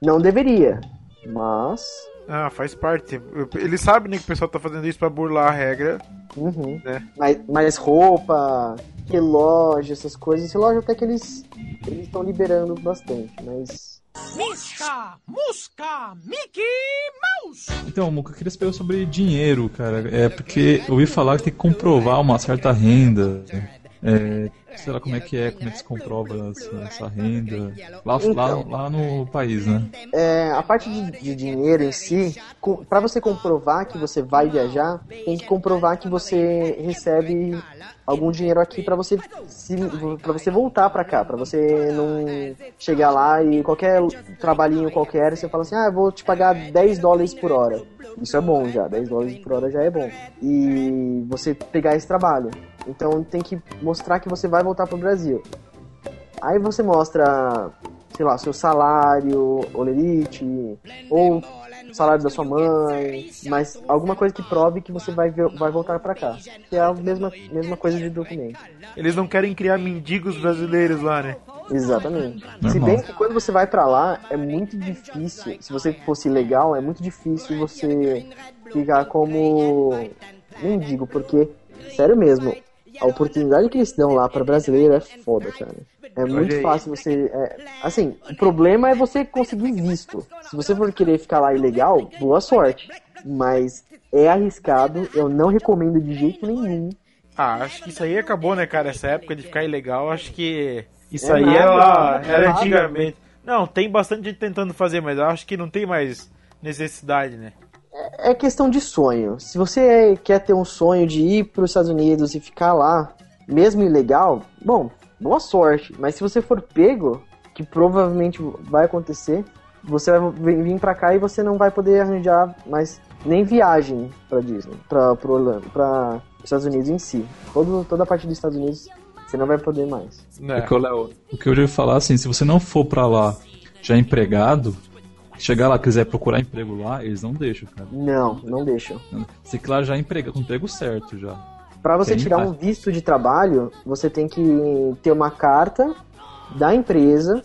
Não deveria, mas. Ah, faz parte. Ele sabe né, que o pessoal tá fazendo isso pra burlar a regra. Uhum. Né? Mas, mas roupa, relógio, essas coisas. Relógio até que eles eles estão liberando bastante, mas. Misca, Musca, Mickey Mouse! Então, Muca, eu queria saber sobre dinheiro, cara. É porque eu ouvi falar que tem que comprovar uma certa renda. É, sei lá como é que é, como é que se comprova essa, essa renda. Lá, lá, Então. lá no país, né? É, a parte de, de dinheiro em si, para você comprovar que você vai viajar, tem que comprovar que você recebe algum dinheiro aqui para você se, para você voltar para cá, para você não chegar lá e qualquer trabalhinho qualquer você fala assim: "Ah, eu vou te pagar 10 dólares por hora". Isso é bom já, 10 dólares por hora já é bom. E você pegar esse trabalho. Então tem que mostrar que você vai voltar pro Brasil. Aí você mostra, sei lá, seu salário, olerite, ou salário da sua mãe, mas alguma coisa que prove que você vai, vai voltar pra cá. Que é a mesma, mesma coisa de documento. Eles não querem criar mendigos brasileiros lá, né? Exatamente. Normal. Se bem que quando você vai pra lá, é muito difícil, se você fosse legal, é muito difícil você ficar como mendigo, porque, sério mesmo, a oportunidade que eles dão lá pra brasileiro é foda, cara. É muito fácil você. é, assim, o problema é você conseguir visto. Se você for querer ficar lá ilegal, boa sorte. Mas é arriscado, eu não recomendo de jeito nenhum. Ah, acho que isso aí acabou, né, cara? Essa época de ficar ilegal, acho que isso É aí nada, era, lá, é era nada. antigamente. Não, tem bastante gente tentando fazer, mas eu acho que não tem mais necessidade, né? É questão de sonho. Se você quer ter um sonho de ir para os Estados Unidos e ficar lá, mesmo ilegal, bom, boa sorte. Mas se você for pego, que provavelmente vai acontecer, você vai vir pra cá e você não vai poder arranjar mais nem viagem pra Disney, Orlando, pra Estados Unidos em si. Todo, toda a parte dos Estados Unidos você não vai poder mais. É o que eu ia falar assim, se você não for pra lá já empregado, chegar lá e quiser procurar emprego lá, eles não deixam, cara. Não, não deixam. Você lá já emprega, com emprego certo já. Pra você tirar um visto de trabalho, você tem que ter uma carta da empresa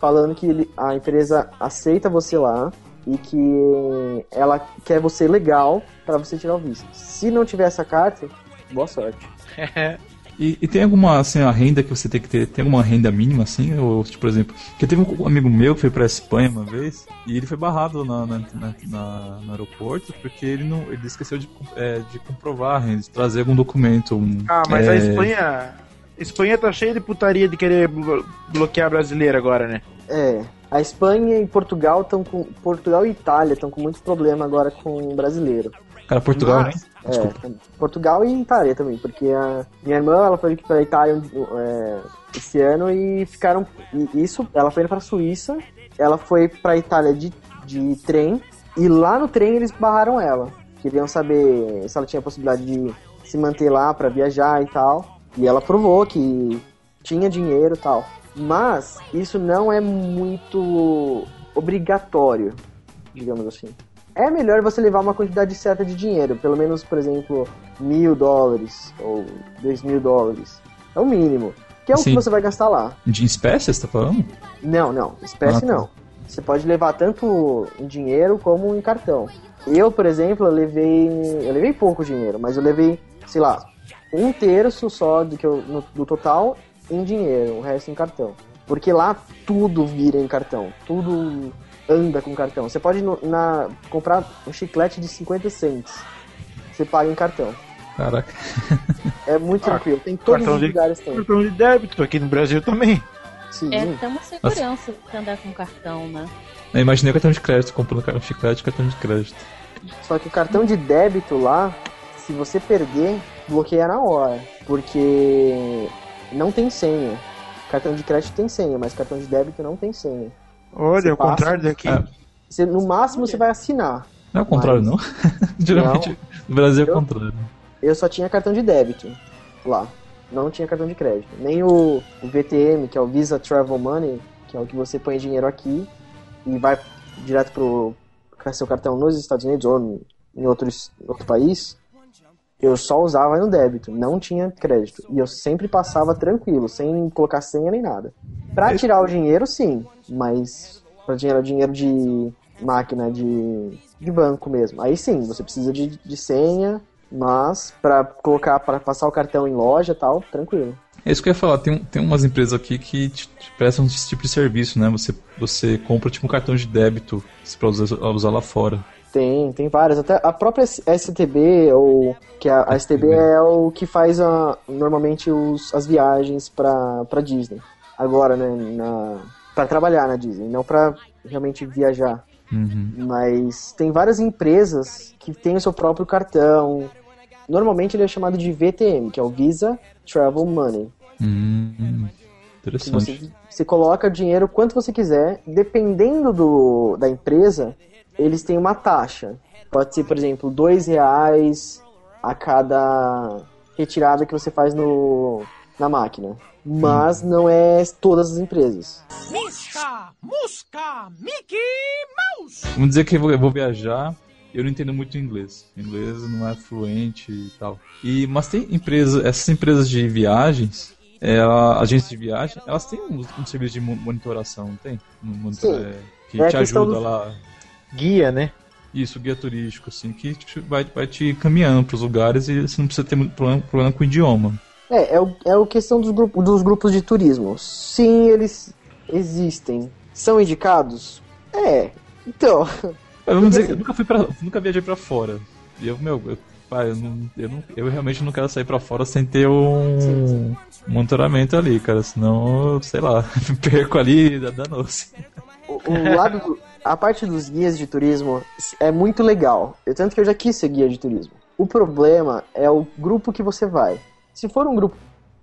falando que a empresa aceita você lá e que ela quer você legal pra você tirar o visto. Se não tiver essa carta, boa sorte. E, e tem alguma assim, a renda que você tem que ter? Tem alguma renda mínima assim? Ou, tipo, por exemplo, que teve um amigo meu que foi pra Espanha uma vez e ele foi barrado na, na- na- na- no aeroporto porque ele não ele esqueceu de, é, de comprovar a renda, de trazer algum documento. um- Ah, mas a é, Espanha. Espanha tá cheia de putaria de querer blo- bloquear brasileiro agora, né? É, a Espanha e Portugal estão com Portugal e Itália estão com muito problema agora com o brasileiro. Cara, Portugal, Mas, né? É, Portugal e Itália também, porque a minha irmã ela foi pra Itália é, esse ano e ficaram. e isso, ela foi pra Suíça, ela foi pra Itália de, de trem, e lá no trem eles barraram ela. Queriam saber se ela tinha possibilidade de se manter lá pra viajar e tal. E ela provou que tinha dinheiro e tal. Mas isso não é muito obrigatório, digamos assim. É melhor você levar uma quantidade certa de dinheiro, pelo menos, por exemplo, mil dólares ou dois mil dólares. É o mínimo. Que é o Sim. que você vai gastar lá. De espécie, você tá falando? Não, não. Espécie Ah, tá. não. Você pode levar tanto em dinheiro como em cartão. Eu, por exemplo, eu levei. Eu levei pouco dinheiro, mas eu levei, sei lá, um terço só do, que eu, no- do total em dinheiro, o resto em cartão. Porque lá tudo vira em cartão. Tudo anda com cartão. Você pode no- na, comprar um chiclete de 50 cents. Você paga em cartão. Caraca. É muito Ah, tranquilo. Tem todos cartão os de- lugares tem. Cartão de débito aqui no Brasil também. Sim. É até uma segurança você andar com cartão, né? Eu imaginei o cartão de crédito, comprando car- chiclete e cartão de crédito. Só que o cartão de débito lá, se você perder, bloqueia na hora. Porque não tem senha. Cartão de crédito tem senha, mas cartão de débito não tem senha. Olha, Você ao passa- contrário daqui. É. Você, no máximo você vai assinar. Não é o contrário, Mas- não? Geralmente no Brasil é o Eu- contrário. Eu só tinha cartão de débito lá. Não tinha cartão de crédito. Nem o, o VTM, que é o Visa Travel Money, que é o que você põe dinheiro aqui e vai direto pro seu cartão nos Estados Unidos ou em outros, outro país. Eu só usava no débito, não tinha crédito. E eu sempre passava tranquilo, sem colocar senha nem nada. Pra tirar o dinheiro, sim, mas pra dinheiro, dinheiro de máquina de, de banco mesmo. Aí sim, você precisa de, de senha, mas pra colocar, para passar o cartão em loja e tal, tranquilo. É isso que eu ia falar, tem, tem umas empresas aqui que te, te prestam esse tipo de serviço, né? Você, você compra tipo um cartão de débito pra usar, usar lá fora. Tem, tem várias. Até a própria STB, ou que a, a STB é o que faz a, normalmente os, as viagens pra, pra Disney. Agora, né, na, pra trabalhar na Disney, não pra realmente viajar. Uhum. Mas tem várias empresas que têm o seu próprio cartão. Normalmente ele é chamado de VTM, que é o Visa Travel Money. Hum, Que interessante. você, você coloca dinheiro quanto você quiser, dependendo do, da empresa, eles têm uma taxa. Pode ser, por exemplo, dois reais a cada retirada que você faz no, na máquina. Mas não é todas as empresas. Misca, Musca, Mickey Mouse. Vamos dizer que eu vou, eu vou viajar, eu não entendo muito inglês. Inglês não é fluente e tal. E, mas tem empresas, essas empresas de viagens, ela, agências de viagem, elas têm um, um serviço de mo- monitoração, não tem? Um monitor- Sim. é, que É a te ajuda do- lá. Guia, né? Isso, guia turístico, assim, que te- vai, vai te caminhando pros lugares e você não precisa ter muito problema, problema com o idioma. É, é o, é o questão dos, grupo, dos grupos de turismo. Sim, eles existem. São indicados? É. Então. Mas vamos dizer que eu nunca fui pra. nunca viajei pra fora. E eu, meu, eu, pai, eu, não, eu, não, eu realmente não quero sair pra fora sem ter um, um monitoramento ali, cara. Senão, sei lá, me perco ali da danou-se. O, o lado do- a parte dos guias de turismo é muito legal. Eu, tanto que eu já quis ser guia de turismo. O problema é o grupo que você vai. Se for um grupo,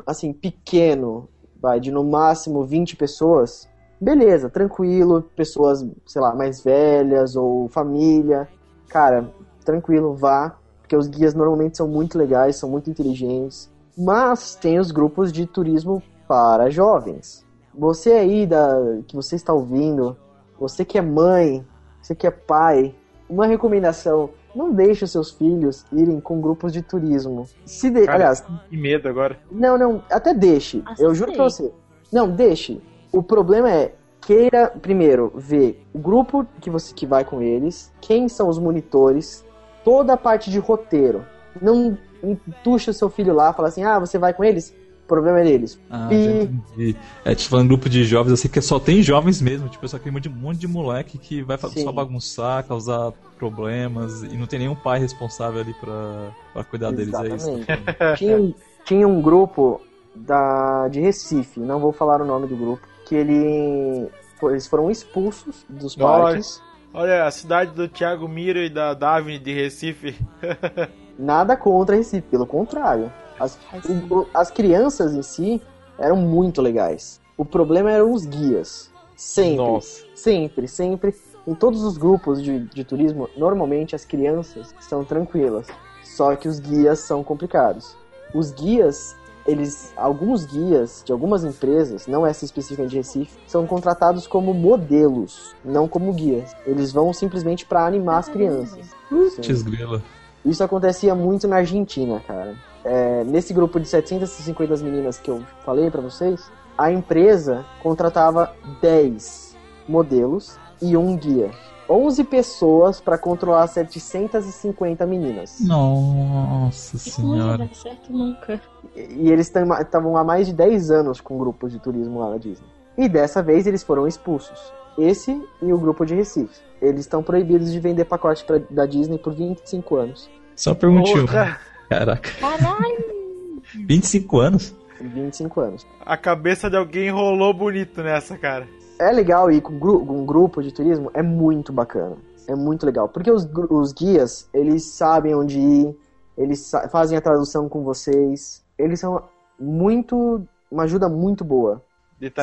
assim, pequeno, vai, de no máximo 20 pessoas, beleza, tranquilo, pessoas, sei lá, mais velhas ou família, cara, tranquilo, vá, porque os guias normalmente são muito legais, são muito inteligentes. Mas tem os grupos de turismo para jovens. Você aí da que você está ouvindo, você que é mãe, você que é pai, uma recomendação, não deixe os seus filhos irem com grupos de turismo. Se de... Cara, aliás, Que medo agora. não, não, até deixe. Assim eu juro pra você. Não, deixe. O problema é queira primeiro ver o grupo que você que vai com eles, quem são os monitores, toda a parte de roteiro. Não entuxa o seu filho lá, fala assim: "Ah, você vai com eles?" O problema é deles. Ah, já e entendi. É, tipo, um grupo de jovens assim que só tem jovens mesmo, tipo, só de, um monte de moleque que vai Sim. só bagunçar, causar problemas e não tem nenhum pai responsável ali pra, pra cuidar deles, é isso. Exatamente. tinha, um- tinha um grupo da, de Recife, não vou falar o nome do grupo, que ele, eles foram expulsos dos parques. Olha, a cidade do Thiago Miro e da Davine de Recife. Nada contra Recife, pelo contrário. As, o- o- as crianças em si eram muito legais. O problema eram os guias. Sempre. Nossa. Sempre, sempre. Em todos os grupos de, de turismo, normalmente as crianças são tranquilas. Só que os guias são complicados. Os guias, eles. Alguns guias de algumas empresas, não essa específica de Recife, são contratados como modelos, não como guias. Eles vão simplesmente para animar as crianças. Sim. Putz, grila. Isso acontecia muito na Argentina, cara. É, nesse grupo de 750 meninas que eu falei pra vocês, a empresa contratava 10 modelos e um guia. 11 pessoas pra controlar 750 meninas. Nossa Isso não senhora. vai dar certo nunca. E eles estavam há mais de 10 anos com grupos de turismo lá na Disney. E dessa vez eles foram expulsos. Esse e o grupo de Recife. Eles estão proibidos de vender pacote pra, da Disney por 25 anos. Só uma perguntinha. Porra, Caraca, Caralho! 25 anos? 25 anos. a cabeça de alguém rolou bonito nessa, cara. É legal ir com gru- um grupo de turismo, é muito bacana. É muito legal. Porque os, os guias, eles sabem onde ir, eles sa- fazem a tradução com vocês. Eles são muito. uma ajuda muito boa.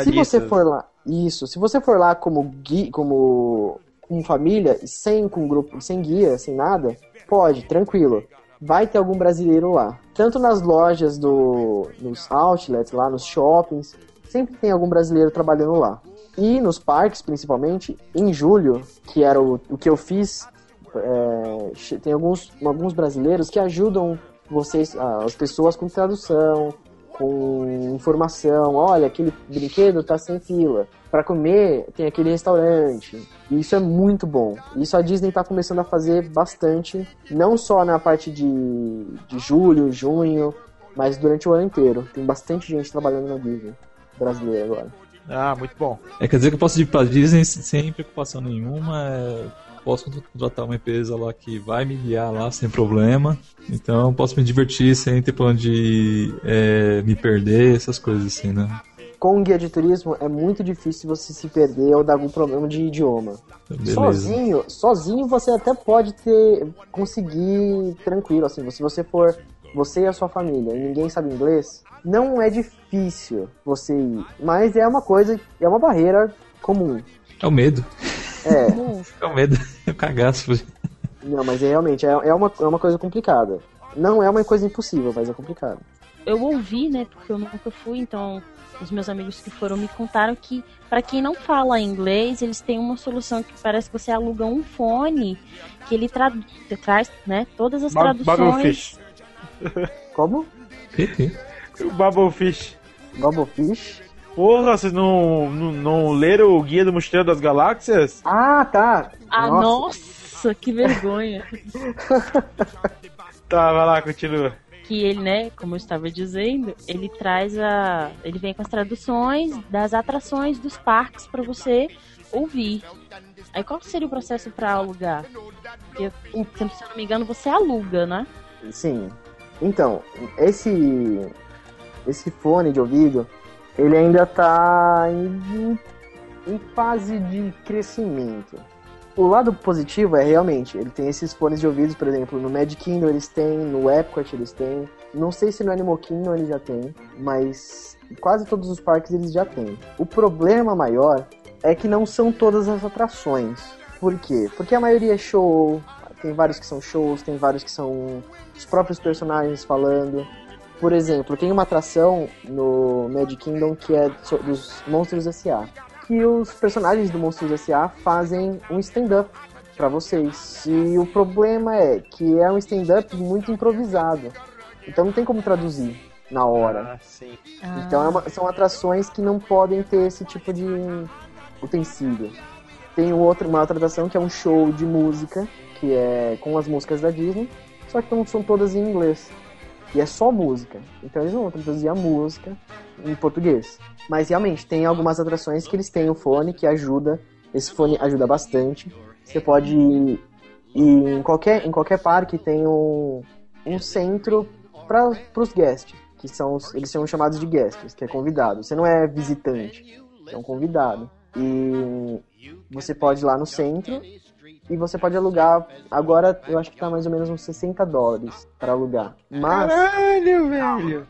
Se você for lá, isso, se você for lá como gui, como com família, sem com grupo, sem guia, sem nada, pode, tranquilo. Vai ter algum brasileiro lá. Tanto nas lojas do nos outlets lá, nos shoppings, sempre tem algum brasileiro trabalhando lá. E nos parques, principalmente, em julho, que era o, o que eu fiz, é, tem alguns, alguns brasileiros que ajudam vocês, as pessoas com tradução, com informação. Olha, aquele brinquedo tá sem fila. Para comer, tem aquele restaurante. E isso é muito bom. Isso a Disney tá começando a fazer bastante, não só na parte de, de julho, junho, mas durante o ano inteiro. Tem bastante gente trabalhando na Disney brasileira agora. Ah, muito bom. É, quer dizer que eu posso ir pra Disney sem preocupação nenhuma. Posso contratar uma empresa lá que vai me guiar lá sem problema. Então eu posso me divertir sem ter pra onde é, me perder, essas coisas assim, né? Com um guia de turismo é muito difícil você se perder ou dar algum problema de idioma. Beleza. Sozinho, sozinho você até pode ter conseguir tranquilo assim, se você for você e a sua família e ninguém sabe inglês, não é difícil você ir, mas é uma coisa, é uma barreira comum. É o medo. É, É o medo. O cagaço. não, mas é realmente é, é uma, é uma coisa complicada. Não é uma coisa impossível, mas é complicado. Eu ouvi, né, porque eu nunca fui, então os meus amigos que foram me contaram que para quem não fala inglês, eles têm uma solução que parece que você aluga um fone que ele tra traz, né, todas as Ba- traduções. Bubblefish. Como? O Bubblefish. Bubblefish? Porra, vocês não, não, não leram o Guia do Mochileiro das Galáxias? Ah, tá. Ah, nossa, que vergonha. Tá, vai lá, continua. que ele, né, como eu estava dizendo, ele traz a. Ele vem com as traduções das atrações dos parques para você ouvir. Aí qual seria o processo para alugar? Porque, se eu não me engano, você aluga, né? Sim. Então, esse esse fone de ouvido, ele ainda tá em, em fase de crescimento. O lado positivo é realmente, ele tem esses fones de ouvidos, por exemplo, no Magic Kingdom eles têm, no Epcot eles têm. Não sei se no Animal Kingdom ele já tem, mas quase todos os parques eles já têm. O problema maior é que não são todas as atrações. Por quê? Porque a maioria é show, tem vários que são shows, tem vários que são os próprios personagens falando. Por exemplo, tem uma atração no Magic Kingdom que é dos Monstros S.A. Que os personagens do Monstros S.A. fazem um stand-up pra vocês. E o problema é que é um stand-up muito improvisado. Então não tem como traduzir na hora. Ah, sim. Então é uma- são atrações que não podem ter esse tipo de utensílio. Tem outro, uma outra atração que é um show de música, que é com as músicas da Disney, só que não são todas em inglês. E é só música. Então eles não vão traduzir a música em português. Mas realmente, tem algumas atrações que eles têm o fone que ajuda. Esse fone ajuda bastante. Você pode ir em qualquer, em qualquer parque tem um, um centro para os guests, que são os- eles são chamados de guests, que é convidado. Você não é visitante, é um convidado. E você pode ir lá no centro e você pode alugar. Agora eu acho que tá mais ou menos uns 60 dólares para alugar. Mas Caralho, velho!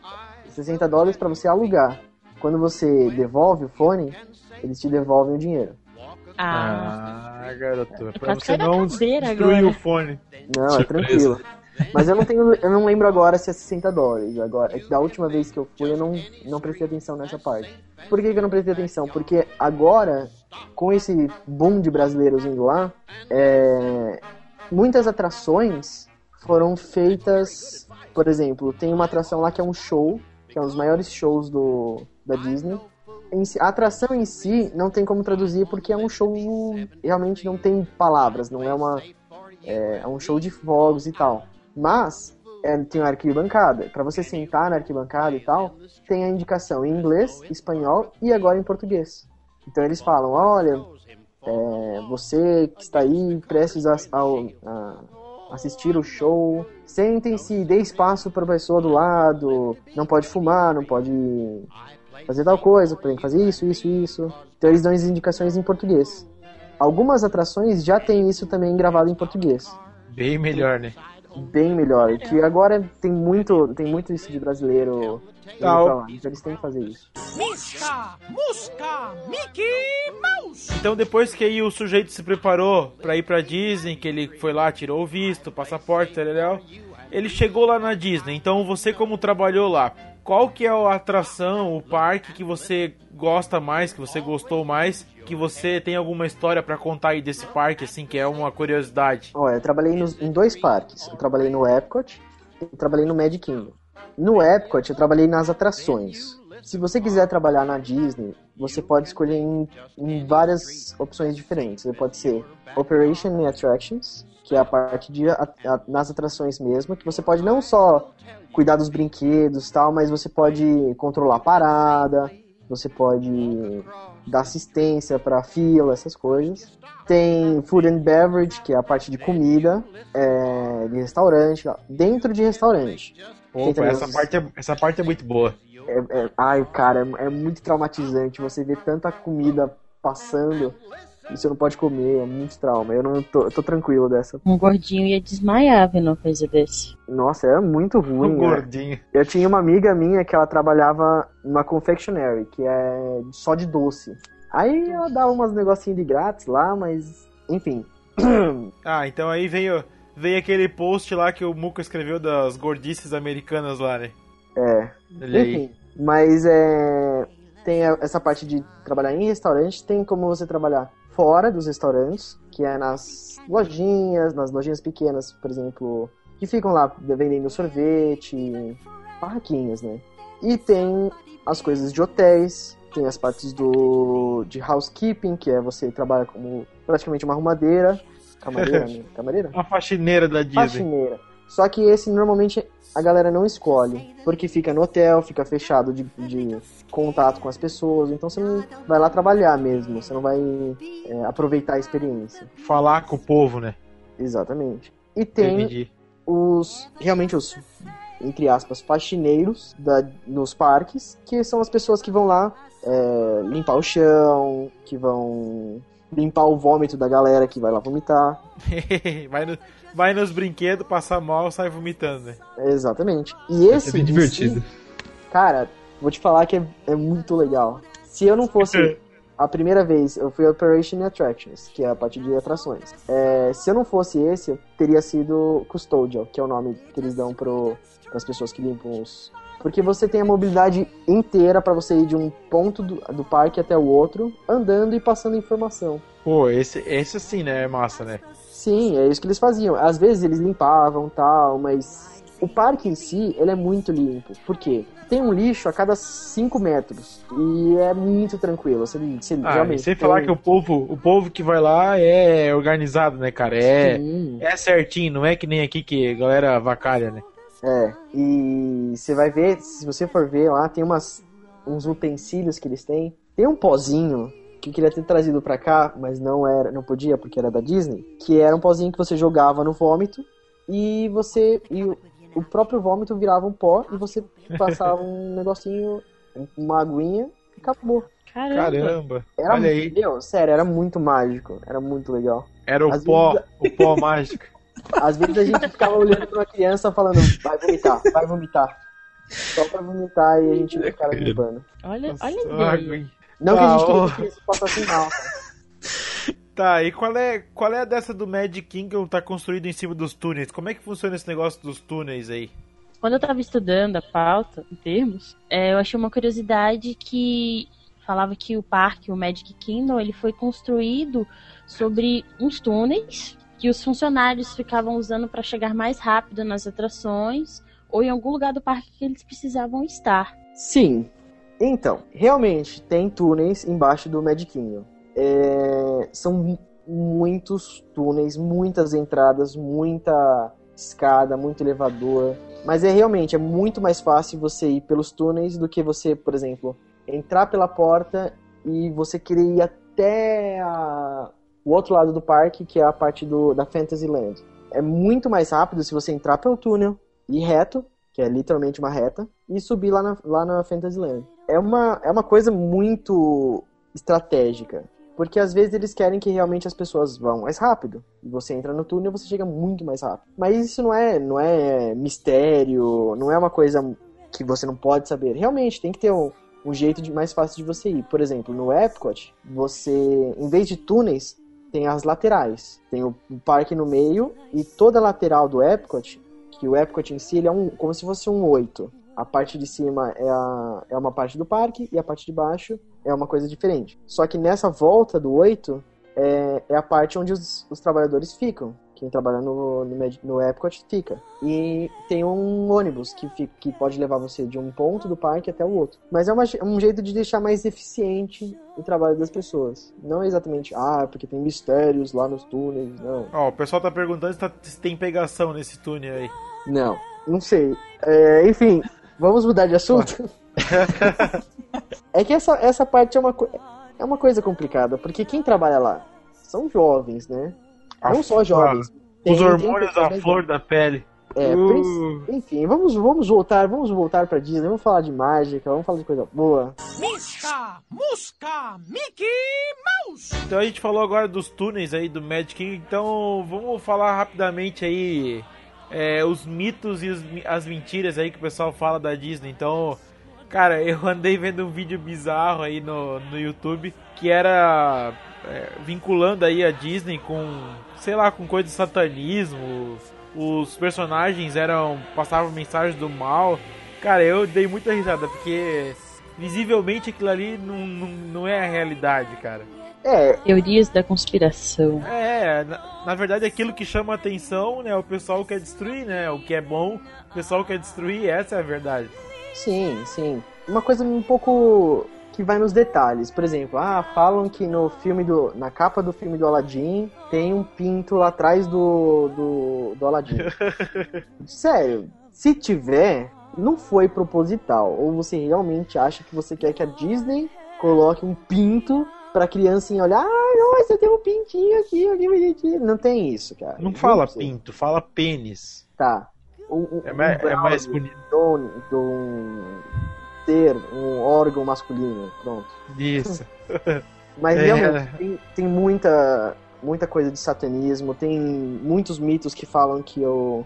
60 dólares para você alugar. Quando você devolve o fone, eles te devolvem o dinheiro. Ah, Ah, garoto. Pra você não destruir agora. o fone. Não, é tranquilo. Mas eu não tenho, eu não lembro agora se é 60 dólares. Agora, da última vez que eu fui, eu não, não prestei atenção nessa parte. Por que, que eu não prestei atenção? Porque agora, com esse boom de brasileiros indo lá, é, muitas atrações foram feitas. Por exemplo, tem uma atração lá que é um show, que é um dos maiores shows do, da Disney. A atração em si não tem como traduzir porque é um show realmente não tem palavras, não é uma é, é um show de fogos e tal. Mas é, tem uma arquibancada. Para você sentar na arquibancada e tal, tem a indicação em inglês, espanhol e agora em português. Então eles falam, olha, é, você que está aí prestes a, ao- a assistir o show, sentem-se, dê espaço para a pessoa do lado, não pode fumar, não pode fazer tal coisa, tem que fazer isso, isso, isso. Então eles dão as indicações em português. Algumas atrações já tem isso também gravado em português. Bem melhor, né? Bem melhor. Que agora tem muito, tem muito isso de brasileiro. o- lá, então eles têm que fazer isso. Misca, Musca, Mickey Mouse. Então depois que aí o sujeito se preparou pra ir pra Disney, que ele foi lá, tirou o visto, passaporte, tal, ele chegou lá na Disney. Então você como trabalhou lá, qual que é a atração, o parque que você gosta mais, que você gostou mais, que você tem alguma história pra contar aí desse parque, assim, que é uma curiosidade? Olha, eu trabalhei nos- em dois parques. Eu trabalhei no Epcot e trabalhei no Magic Kingdom. No Epcot, eu trabalhei nas atrações. Se você quiser trabalhar na Disney, você pode escolher em, em várias opções diferentes. Você pode ser Operation and Attractions, que é a parte de a- a- nas atrações mesmo, que você pode não só cuidar dos brinquedos e tal, mas você pode controlar a parada, você pode dar assistência para fila, essas coisas. Tem Food and Beverage, que é a parte de comida, é, de restaurante, dentro de restaurante. Opa, essa os- parte, é, essa parte é muito boa. é- é- ai, cara, é, é muito traumatizante você ver tanta comida passando e você não pode comer, é muito trauma. Eu não tô, eu tô tranquilo dessa. Um gordinho ia desmaiar vendo uma coisa desse. Nossa, era muito ruim. Um né? gordinho. Eu tinha uma amiga minha que ela trabalhava numa confectionery, que é só de doce. Aí ela dava umas negocinhos de grátis lá, mas enfim. Ah, então aí veio, veio aquele post lá que o Muca escreveu das gordices americanas lá, né? É. Olha aí. Enfim, mas é. Tem essa parte de trabalhar em restaurante, tem como você trabalhar fora dos restaurantes, que é nas lojinhas, nas lojinhas pequenas, por exemplo, que ficam lá vendendo sorvete, barraquinhas, né? E tem as coisas de hotéis, tem as partes do de housekeeping, que é você trabalha como praticamente uma arrumadeira, camareira, né? Camareira? Uma faxineira da Disney. Faxineira. Só que esse normalmente a galera não escolhe, porque fica no hotel, fica fechado de, de contato com as pessoas, então você não vai lá trabalhar mesmo, você não vai é, aproveitar a experiência. Falar com o povo, né? Exatamente. E tem Entendi. os realmente os entre aspas faxineiros da, nos parques, que são as pessoas que vão lá é, limpar o chão, que vão limpar o vômito da galera que vai lá vomitar. vai, no- vai nos brinquedos, passar mal, sai vomitando, né? Exatamente. E esse bem em divertido. si, cara, vou te falar que é, é muito legal. Se eu não fosse a primeira vez, eu fui Operation Attractions, que é a parte de atrações. É, se eu não fosse esse, eu teria sido Custodial, que é o nome que eles dão pro, pras pessoas que limpam os. Porque você tem a mobilidade inteira pra você ir de um ponto do, do parque até o outro, andando e passando informação. Pô, esse, esse sim, né? É massa, né? Sim, é isso que eles faziam. Às vezes eles limpavam tal, mas o parque em si, ele é muito limpo. Por quê? Tem um lixo a cada 5 metros. E é muito tranquilo. Você, você Ah, realmente sem tem- falar que o povo, o povo que vai lá é organizado, né, cara? É, Sim. é certinho, não é que nem aqui que a galera vacalha, né? É, e você vai ver, se você for ver lá, tem umas, uns utensílios que eles têm. Tem um pozinho que eu queria ter trazido pra cá, mas não era, não podia porque era da Disney, que era um pozinho que você jogava no vômito e você e o, o próprio vômito virava um pó e você passava um negocinho, uma aguinha e acabou. Caramba. Caramba, Era, olha aí. Meu, sério, era muito mágico, era muito legal. Era o Às pó, vezes- o pó mágico. Às vezes a gente ficava olhando pra uma criança falando, vai vomitar, vai vomitar. Só pra vomitar e a gente vê o cara limpando. Olha, olha a ideia. Não que a Ah, gente queria que passasse mal. Tá, e qual é, qual é a dessa do Magic Kingdom tá construído em cima dos túneis? Como é que funciona esse negócio dos túneis aí? Quando eu tava estudando a pauta, em termos, é, eu achei uma curiosidade que falava que o parque, o Magic Kingdom, ele foi construído sobre uns túneis que os funcionários ficavam usando para chegar mais rápido nas atrações ou em algum lugar do parque que eles precisavam estar. Sim. Então, realmente tem túneis embaixo do Magic Kingdom. É, são mu- muitos túneis, muitas entradas, muita escada, muito elevador. Mas é realmente é muito mais fácil você ir pelos túneis do que você, por exemplo, entrar pela porta e você querer ir até a- o outro lado do parque, que é a parte do, da Fantasyland. É muito mais rápido se você entrar pelo túnel, ir reto, que é literalmente uma reta, e subir lá na, lá na Fantasyland. É uma, é uma coisa muito estratégica. Porque às vezes eles querem que realmente as pessoas vão mais rápido. E você entra no túnel você chega muito mais rápido. Mas isso não é, não é mistério, não é uma coisa que você não pode saber. Realmente tem que ter um, um jeito de, mais fácil de você ir. Por exemplo, no Epcot, você, em vez de túneis, tem as laterais. Tem o, o parque no meio e toda a lateral do Epcot, que o Epcot em si ele é um, como se fosse um oito. A parte de cima é, a, é uma parte do parque e a parte de baixo é uma coisa diferente. Só que nessa volta do 8 é, é a parte onde os, os trabalhadores ficam. Quem trabalha no, no, no Epcot fica. E tem um ônibus que, fica, que pode levar você de um ponto do parque até o outro. Mas é uma um jeito de deixar mais eficiente o trabalho das pessoas. Não exatamente, ah, porque tem mistérios lá nos túneis. Não. Ó, o pessoal tá perguntando se, tá- se tem pegação nesse túnel aí. Não, não sei. É, enfim, vamos mudar de assunto? é que essa, essa parte é uma, é uma coisa complicada, porque quem trabalha lá são jovens, né? Não só jovens. Tem- Os hormônios pessoas- flor da pele. É, Uh. enfim, vamos, vamos voltar, vamos voltar pra Disney, vamos falar de mágica, vamos falar de coisa boa. Misca, Musca, Mickey Mouse! Então a gente falou agora dos túneis aí do Magic então vamos falar rapidamente aí é, os mitos e os as mentiras aí que o pessoal fala da Disney. Então, cara, eu andei vendo um vídeo bizarro aí no, no YouTube que era é, vinculando aí a Disney com, sei lá, com coisa de satanismo. Os personagens eram passavam mensagens do mal. Cara, eu dei muita risada porque visivelmente aquilo ali não, não, não é a realidade, cara. É, Teorias da conspiração. É, na, na verdade aquilo que chama atenção, né, o pessoal quer destruir, né? O que é bom, o pessoal quer destruir, essa é a verdade. sim, sim. Uma coisa um pouco que vai nos detalhes. Por exemplo, ah, falam que no filme do. Na capa do filme do Aladdin tem um pinto lá atrás do. do, do Aladdin. Sério, se tiver, não foi proposital. Ou você realmente acha que você quer que a Disney coloque um pinto pra criancinha olhar, ah, nossa, tem um pintinho aqui, que bonitinho. Não tem isso, cara. Não fala sei. pinto, fala pênis. Tá. Um, um, É mais- um é mais bonito. De um, de um órgão masculino, pronto. Isso. Mas É. realmente tem, tem muita, muita coisa de satanismo, tem muitos mitos que falam que o,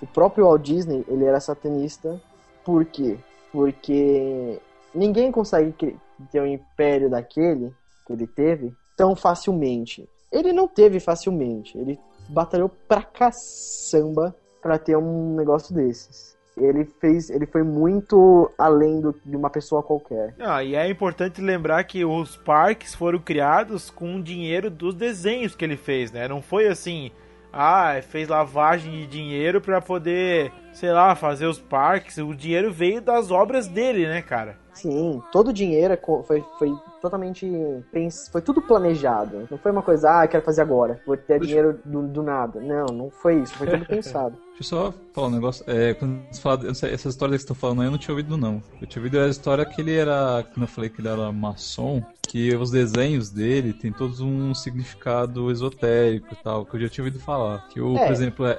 o próprio Walt Disney ele era satanista. Por quê? Porque ninguém consegue ter um império daquele que ele teve tão facilmente. Ele não teve facilmente, ele batalhou pra caçamba pra ter um negócio desses. Ele fez, ele foi muito além do- de uma pessoa qualquer. Ah, e é importante lembrar que os parques foram criados com o dinheiro dos desenhos que ele fez, né? Não foi assim, ah, fez lavagem de dinheiro pra poder, sei lá, fazer os parques. O dinheiro veio das obras dele, né, cara? Sim, todo o dinheiro é foi, foi totalmente. pens- Foi tudo planejado. Não foi uma coisa, ah, eu quero fazer agora. Vou ter dinheiro do, do nada. Não, não foi isso. Foi tudo pensado. Deixa eu só falar um negócio. É, quando você fala, essa, essa história que você tá falando aí, eu não tinha ouvido, não. Eu tinha ouvido a história que ele era. Quando eu falei que ele era maçom, que os desenhos dele tem todos um significado esotérico e tal, que eu já tinha ouvido falar. Que o, É. por exemplo, é,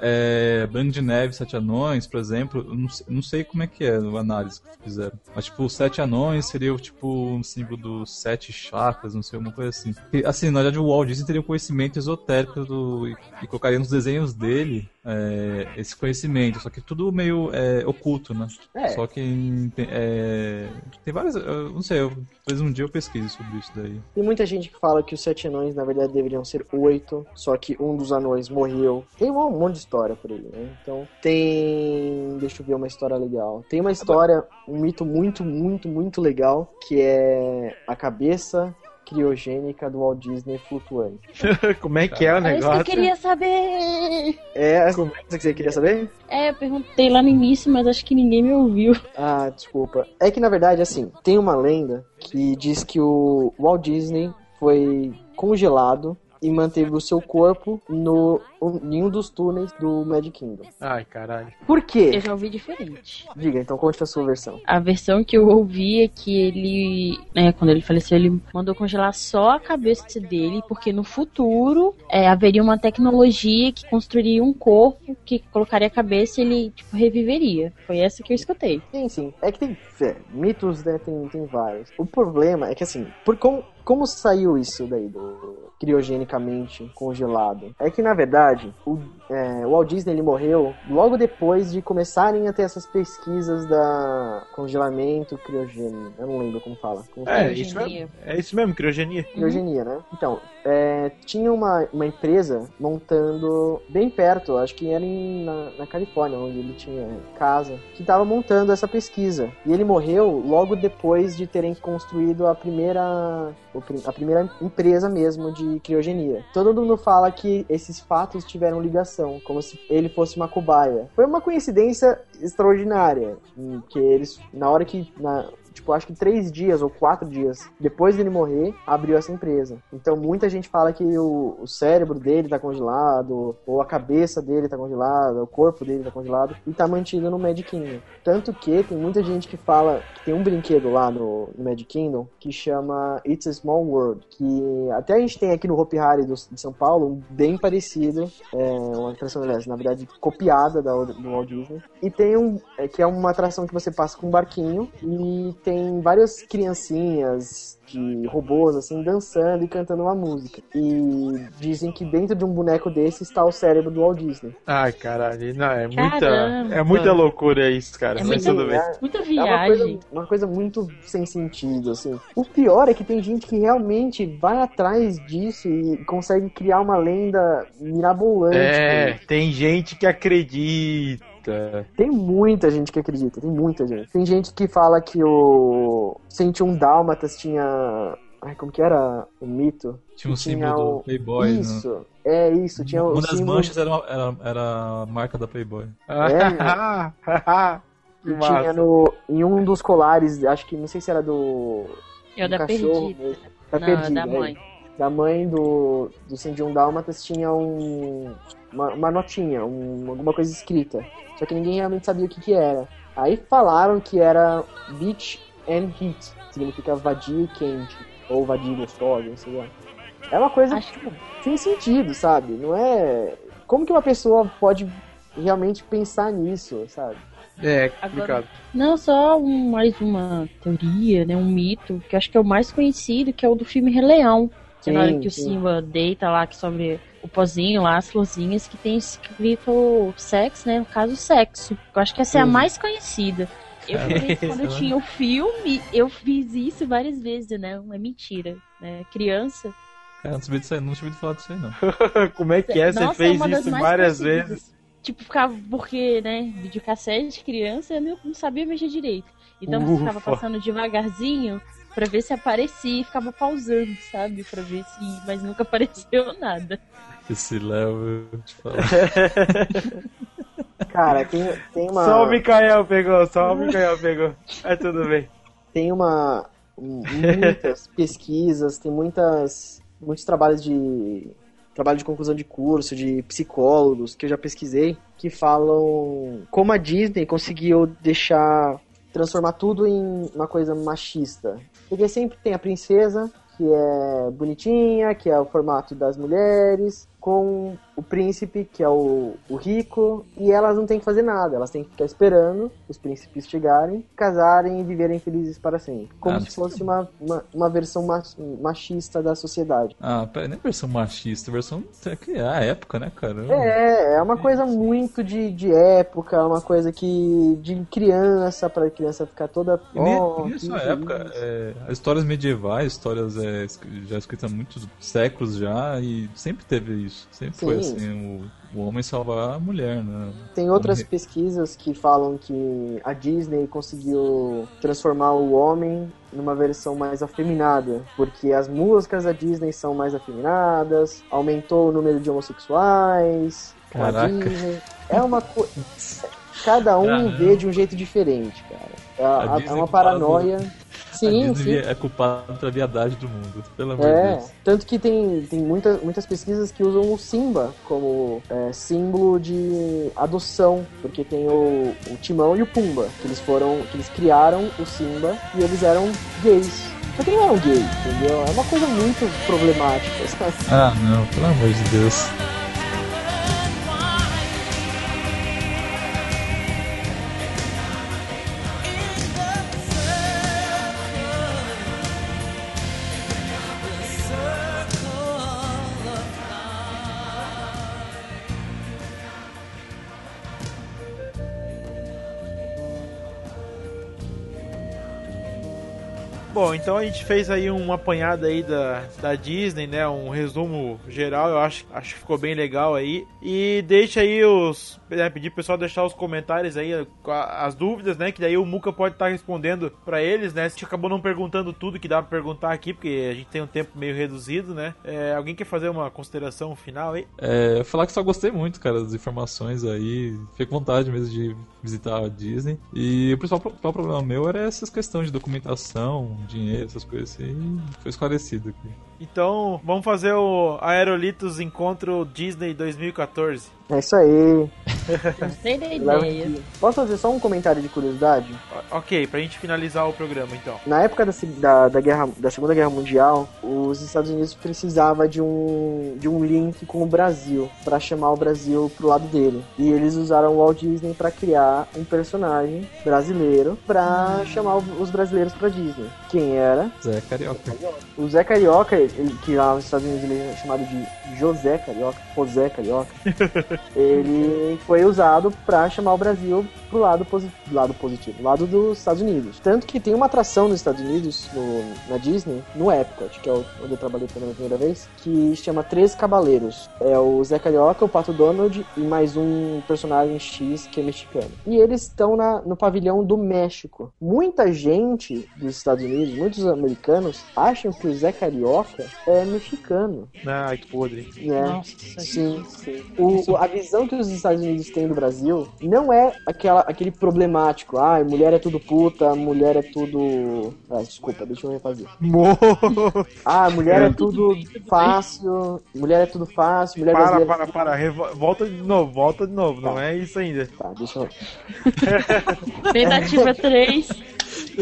é Branco de Neve, Sete Anões, por exemplo, eu não, sei- não sei como é que é a análise que fizeram. Mas, tipo, os Sete Anões seria, tipo, um símbolo dos sete chakras, não sei, uma coisa assim. E, assim, na verdade, o Walt Disney teria um conhecimento esotérico do, e, e colocaria nos desenhos dele é, esse conhecimento, só que tudo meio é, oculto, né? É. Só que tem, é, tem várias. Não sei, eu, talvez um dia eu pesquise sobre isso daí. Tem muita gente que fala que os sete anões, na verdade, deveriam ser oito. Só que um dos anões morreu. Tem um monte de história por aí, né? Então, tem. Deixa eu ver uma história legal. Tem uma história, um mito muito, muito, muito legal, que é a cabeça criogênica do Walt Disney flutuante. Como é que é o É isso que negócio? eu queria saber. É, isso que você queria saber? É, eu perguntei lá no início, mas acho que ninguém me ouviu. Ah, desculpa. É que na verdade, assim, tem uma lenda que diz que o Walt Disney foi congelado e manteve o seu corpo no em um dos túneis do Magic Kingdom. Ai, caralho. Por Eu quê? já ouvi diferente. Diga, então conte a sua versão. A versão que eu ouvi é que ele, né, quando ele faleceu, ele mandou congelar só a cabeça dele, porque no futuro é, haveria uma tecnologia que construiria um corpo que colocaria a cabeça e ele tipo, reviveria. Foi essa que eu escutei. Sim, sim. É que tem é, mitos, né? Tem, tem vários. O problema é que, assim, por como, como saiu isso daí do criogenicamente congelado? É que, na verdade, o, é, o Walt Disney ele morreu logo depois de começarem a ter essas pesquisas da congelamento criogênico. Eu não lembro como fala. Como É, fala? isso Criogenia. mesmo. É isso mesmo, criogenia. Criogenia, né? Então, é, tinha uma, uma empresa montando bem perto, acho que era em, na, na Califórnia, onde ele tinha casa, que estava montando essa pesquisa. E ele morreu logo depois de terem construído a primeira, a primeira empresa mesmo de criogenia. Todo mundo fala que esses fatos tiveram ligação, como se ele fosse uma cobaia. Foi uma coincidência extraordinária, que eles, na hora que... Na, tipo, acho que três dias ou quatro dias depois dele morrer, abriu essa empresa. Então muita gente fala que o, o cérebro dele tá congelado, ou a cabeça dele tá congelada, o corpo dele tá congelado, e tá mantido no Magic Kingdom. Tanto que tem muita gente que fala que tem um brinquedo lá no, no Magic Kingdom que chama It's a Small World, que até a gente tem aqui no Hopi Hari do, de São Paulo, um bem parecido, é uma atração, aliás, na verdade, copiada da, do Walt Disney. E tem um, é, que é uma atração que você passa com um barquinho e tem várias criancinhas de robôs, assim, dançando e cantando uma música. E dizem que dentro de um boneco desse está o cérebro do Walt Disney. Ai, caralho. Não, é muita, Caramba. é muita loucura isso, cara. É Mas muita- tudo bem. Muita É uma coisa, viagem. uma coisa muito sem sentido, assim. O pior é que tem gente que realmente vai atrás disso e consegue criar uma lenda mirabolante. É, tem gente que acredita. Tem muita gente que acredita, tem muita gente. Tem gente que fala que o 101 Dálmatas tinha. Ai, como que era o mito? Tinha um Que símbolo o- do Playboy, né? Isso, é isso. Tinha o Uma das símbolo- manchas era, uma- era, era a marca da Playboy. que que tinha no, em um dos colares, acho que não sei se era do É do da cachorro Perdida. mesmo. Da Não, Perdida, da é. mãe. Da mãe do, do 101 Dálmatas tinha um, uma, uma notinha, um- alguma coisa escrita. Só que ninguém realmente sabia o que que era. Aí falaram que era Beach and Heat, significa vadio e quente, ou vadio e gostosa, sei lá. É uma coisa tipo, sem sentido, sabe? Não é... Como que uma pessoa pode realmente pensar nisso, sabe? É, Agora, não, só um- mais uma teoria, né? Um mito, que eu acho que é o mais conhecido, que é o do filme Rei Leão. Que é na hora Sim, que o sim. Simba deita lá, que sobre o pozinho lá, as florzinhas, que tem escrito sexo, né? No caso, sexo. Eu acho que essa é a mais conhecida. Eu falei, quando eu Essa, tinha o filme, eu fiz isso várias vezes, né? É mentira, né? Criança. Cara, não tinha ouvido falar disso aí, não. Como é que é? Você Nossa, é fez das isso várias vezes. Tipo, ficava, porque, né, videocassete, criança, eu não, não sabia mexer direito. Então você ficava Ufa. passando devagarzinho pra ver se aparecia e ficava pausando, sabe? Pra ver se. Mas nunca apareceu nada. Esse Léo, eu te falo. Cara, tem, tem uma... Só o Mikael pegou, só o Mikael pegou. É tudo bem. tem uma um- muitas pesquisas, tem muitas muitos trabalhos de trabalho de conclusão de curso de psicólogos que eu já pesquisei que falam como a Disney conseguiu deixar transformar tudo em uma coisa machista. Porque sempre tem a princesa que é bonitinha, que é o formato das mulheres, com o príncipe, que é o, o rico, e elas não têm que fazer nada, elas têm que ficar esperando os príncipes chegarem, casarem e viverem felizes para sempre. Como Ah, se fosse uma, uma, uma versão ma- machista da sociedade. Ah, pera, nem versão machista, versão. é a época, né, cara? É, é uma coisa muito de, de época, é uma coisa que de criança, para criança ficar toda. E nem, "Oh, nem que só a feliz." época, é, as histórias medievais, histórias é, já escritas há muitos séculos já, e sempre teve isso. Sempre foi Sim. assim, o, o homem salvar a mulher, né? Tem outras Homem- pesquisas que falam que a Disney conseguiu transformar o homem numa versão mais afeminada, porque as músicas da Disney são mais afeminadas, aumentou o número de homossexuais. Caraca. Disney. É uma coisa. Cada um vê de um jeito diferente, cara. É, A a- é uma paranoia. Sim, sim. é culpada pela viadagem do mundo, pelo amor de É, Deus. tanto que tem, tem muita, muitas pesquisas que usam o Simba como é, símbolo de adoção, porque tem o, o Timão e o Pumba, que eles foram, que eles criaram o Simba e eles eram gays. Só que não eram gays, entendeu? É uma coisa muito problemática. sabe? Ah, não, pelo amor de Deus. Bom, então a gente fez aí um apanhado aí da, da Disney, né? Um resumo geral, eu acho, acho que ficou bem legal aí. E deixa aí os. Né, pedir pro pessoal deixar os comentários aí, as dúvidas, né? Que daí o Muca pode estar respondendo pra eles, né? A gente acabou não perguntando tudo que dá pra perguntar aqui, porque a gente tem um tempo meio reduzido, né? É, alguém quer fazer uma consideração final aí? É, falar que só gostei muito, cara, das informações aí. Fiquei com vontade mesmo de visitar a Disney. E o principal, principal problema meu era essas questões de documentação, dinheiro, essas coisas assim. Foi esclarecido aqui. Então, vamos fazer o Aerolitos Encontro Disney 2014. É isso aí. Gostei da ideia. Posso fazer só um comentário de curiosidade? O- Ok, pra gente finalizar o programa então. Na época da, da, da, guerra, da Segunda Guerra Mundial, os Estados Unidos precisavam de um, de um link com o Brasil, pra chamar o Brasil pro lado dele. E eles usaram o Walt Disney pra criar um personagem brasileiro pra chamar o- os brasileiros pra Disney. Quem era? Zé Carioca. O Zé Carioca, ele- que lá nos Estados Unidos ele é chamado de José Carioca, José Carioca, ele foi usado pra chamar o Brasil pro lado, posi lado positivo, lado dos Estados Unidos. Tanto que tem uma atração nos Estados Unidos, no- na Disney, no Epcot, que é onde eu trabalhei pela primeira vez, que chama Três Cabaleiros. É o Zé Carioca, o Pato Donald e mais um personagem X que é mexicano. E eles estão na- no pavilhão do México. Muita gente dos Estados Unidos, muitos americanos, acham que o Zé Carioca é mexicano. Ai, que podre. É, sim, sim. O, o- a visão que os Estados Unidos têm do Brasil não é aquela, aquele problemático. Ah, mulher é tudo puta, mulher é tudo. Ah, desculpa, deixa eu refazer. Ah, mulher é tudo fácil, mulher é tudo fácil, mulher Para, brasileira- para, para. Revo- Volta de novo, volta de novo. Não é isso ainda. Tá, deixa eu. Tentativa 3.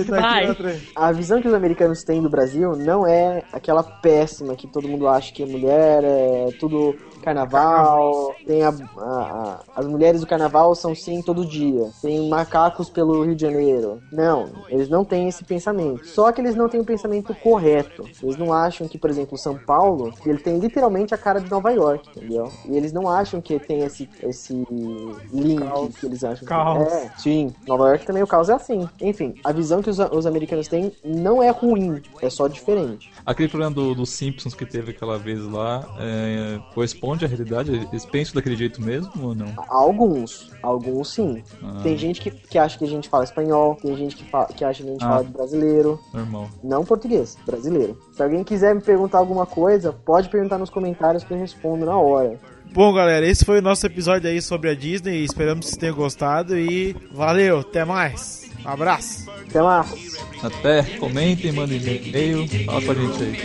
Vai. A visão que os americanos têm do Brasil não é aquela péssima que todo mundo acha que mulher é tudo carnaval. Tem a, a- a- as mulheres do carnaval são sim todo dia. Tem macacos pelo Rio de Janeiro. Não, eles não têm esse pensamento. Só que eles não têm o pensamento correto. Eles não acham que, por exemplo, São Paulo, ele tem literalmente a cara de Nova York, entendeu? E eles não acham que tem esse, esse link que eles acham. que- Caos. É, sim. Nova York também o caos é assim. Enfim, a visão que os, os americanos têm não é ruim, é só diferente. Aquele programa do, dos Simpsons que teve aquela vez lá é, corresponde à realidade? Eles pensam daquele jeito mesmo ou não? Alguns, alguns sim. Ah. Tem gente que, que acha que a gente fala espanhol, tem gente que, fa- que acha que a gente Ah. fala de brasileiro. Normal. Não português, brasileiro. Se alguém quiser me perguntar alguma coisa, pode perguntar nos comentários que eu respondo na hora. Bom, galera, esse foi o nosso episódio aí sobre a Disney. Esperamos que vocês tenham gostado e valeu, até mais. Um abraço. Até mais. Até, comentem, mandem e-mail, fala com a gente aí.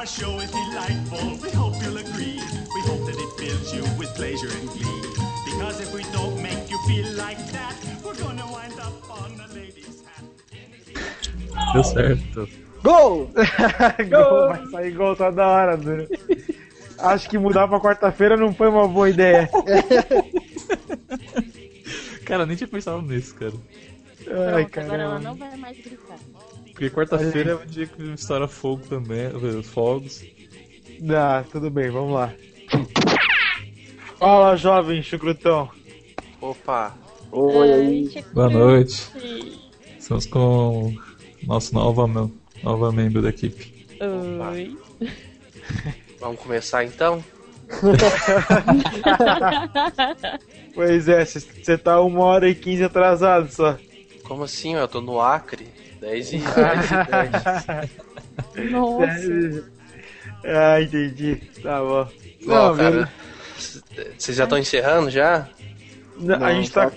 Our show is delightful. We hope you'll agree. We hope that it fills you with pleasure and glee. Because if we don't make you feel like that, we're gonna wind up on the ladies' hat. Deu certo. Gol! gol! Vai sair gol toda hora, Duro. Acho que mudar pra quarta-feira não foi uma boa ideia. Cara, nem tinha pensado nisso, cara. Ai, Pronto, agora ela caramba. não vai mais gritar. Porque quarta-feira é um dia que estoura fogo também, eh, fogos. Ah, tudo bem, vamos lá. Fala, jovem chucrutão. Opa, Oi aí. Boa noite. Estamos com nosso nova, nova membro da equipe. Oi. vamos começar então? Pois é, você tá uma hora e quinze atrasado só. Como assim? Eu tô no Acre. 10 e 10 e 10. Nossa. ah, entendi. Tá bom. Ó, Não, cara, meu- vocês já estão encerrando já? Não, a, gente tá, tá-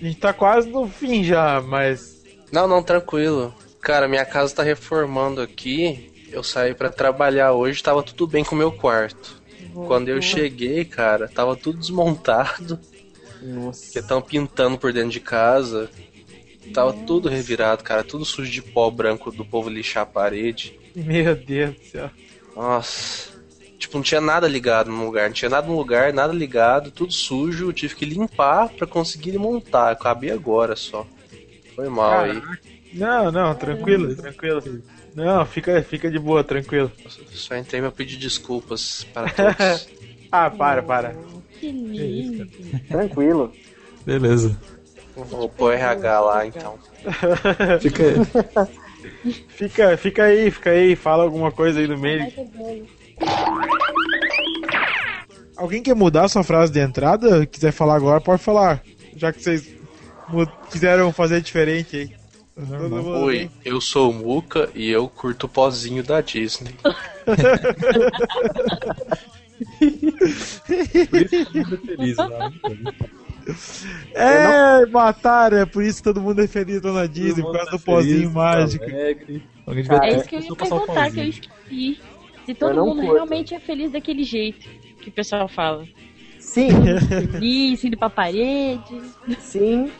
a gente tá quase no fim já, mas. Não, não, tranquilo. Cara, minha casa tá reformando aqui. Eu saí pra trabalhar hoje, tava tudo bem com o meu quarto. Quando eu cheguei, cara, tava tudo desmontado. Nossa. Porque estão pintando por dentro de casa. Tava tudo revirado, cara. Tudo sujo de pó branco do povo lixar a parede. Meu Deus do céu. Nossa. Tipo, não tinha nada ligado no lugar. Não tinha nada no lugar, nada ligado, tudo sujo. Eu tive que limpar pra conseguir montar. Eu acabei agora só. Foi mal aí. Não, não, tranquilo, tranquilo. Não, fica, fica de boa, tranquilo. Só entrei pra pedir desculpas para todos. ah, para, para. Que lindo. Tranquilo. Beleza. Vou pôr RH lá então. Fica aí. Fica, fica aí, fica aí, fala alguma coisa aí no meio. Alguém quer mudar a sua frase de entrada? Quiser falar agora, pode falar. Já que vocês quiseram fazer diferente aí. Mundo Oi, eu sou o Muca e eu curto o pozinho da Disney. Feliz lá. É, mataram, é por isso que todo mundo é feliz lá na Disney, por causa do pozinho mágico. Alguém Cara, devia É isso que eu ia perguntar, que eu pauzinho. esqueci. Se todo não mundo curto. realmente é feliz daquele jeito que o pessoal fala. Sim, Feliz, indo pra parede. sim.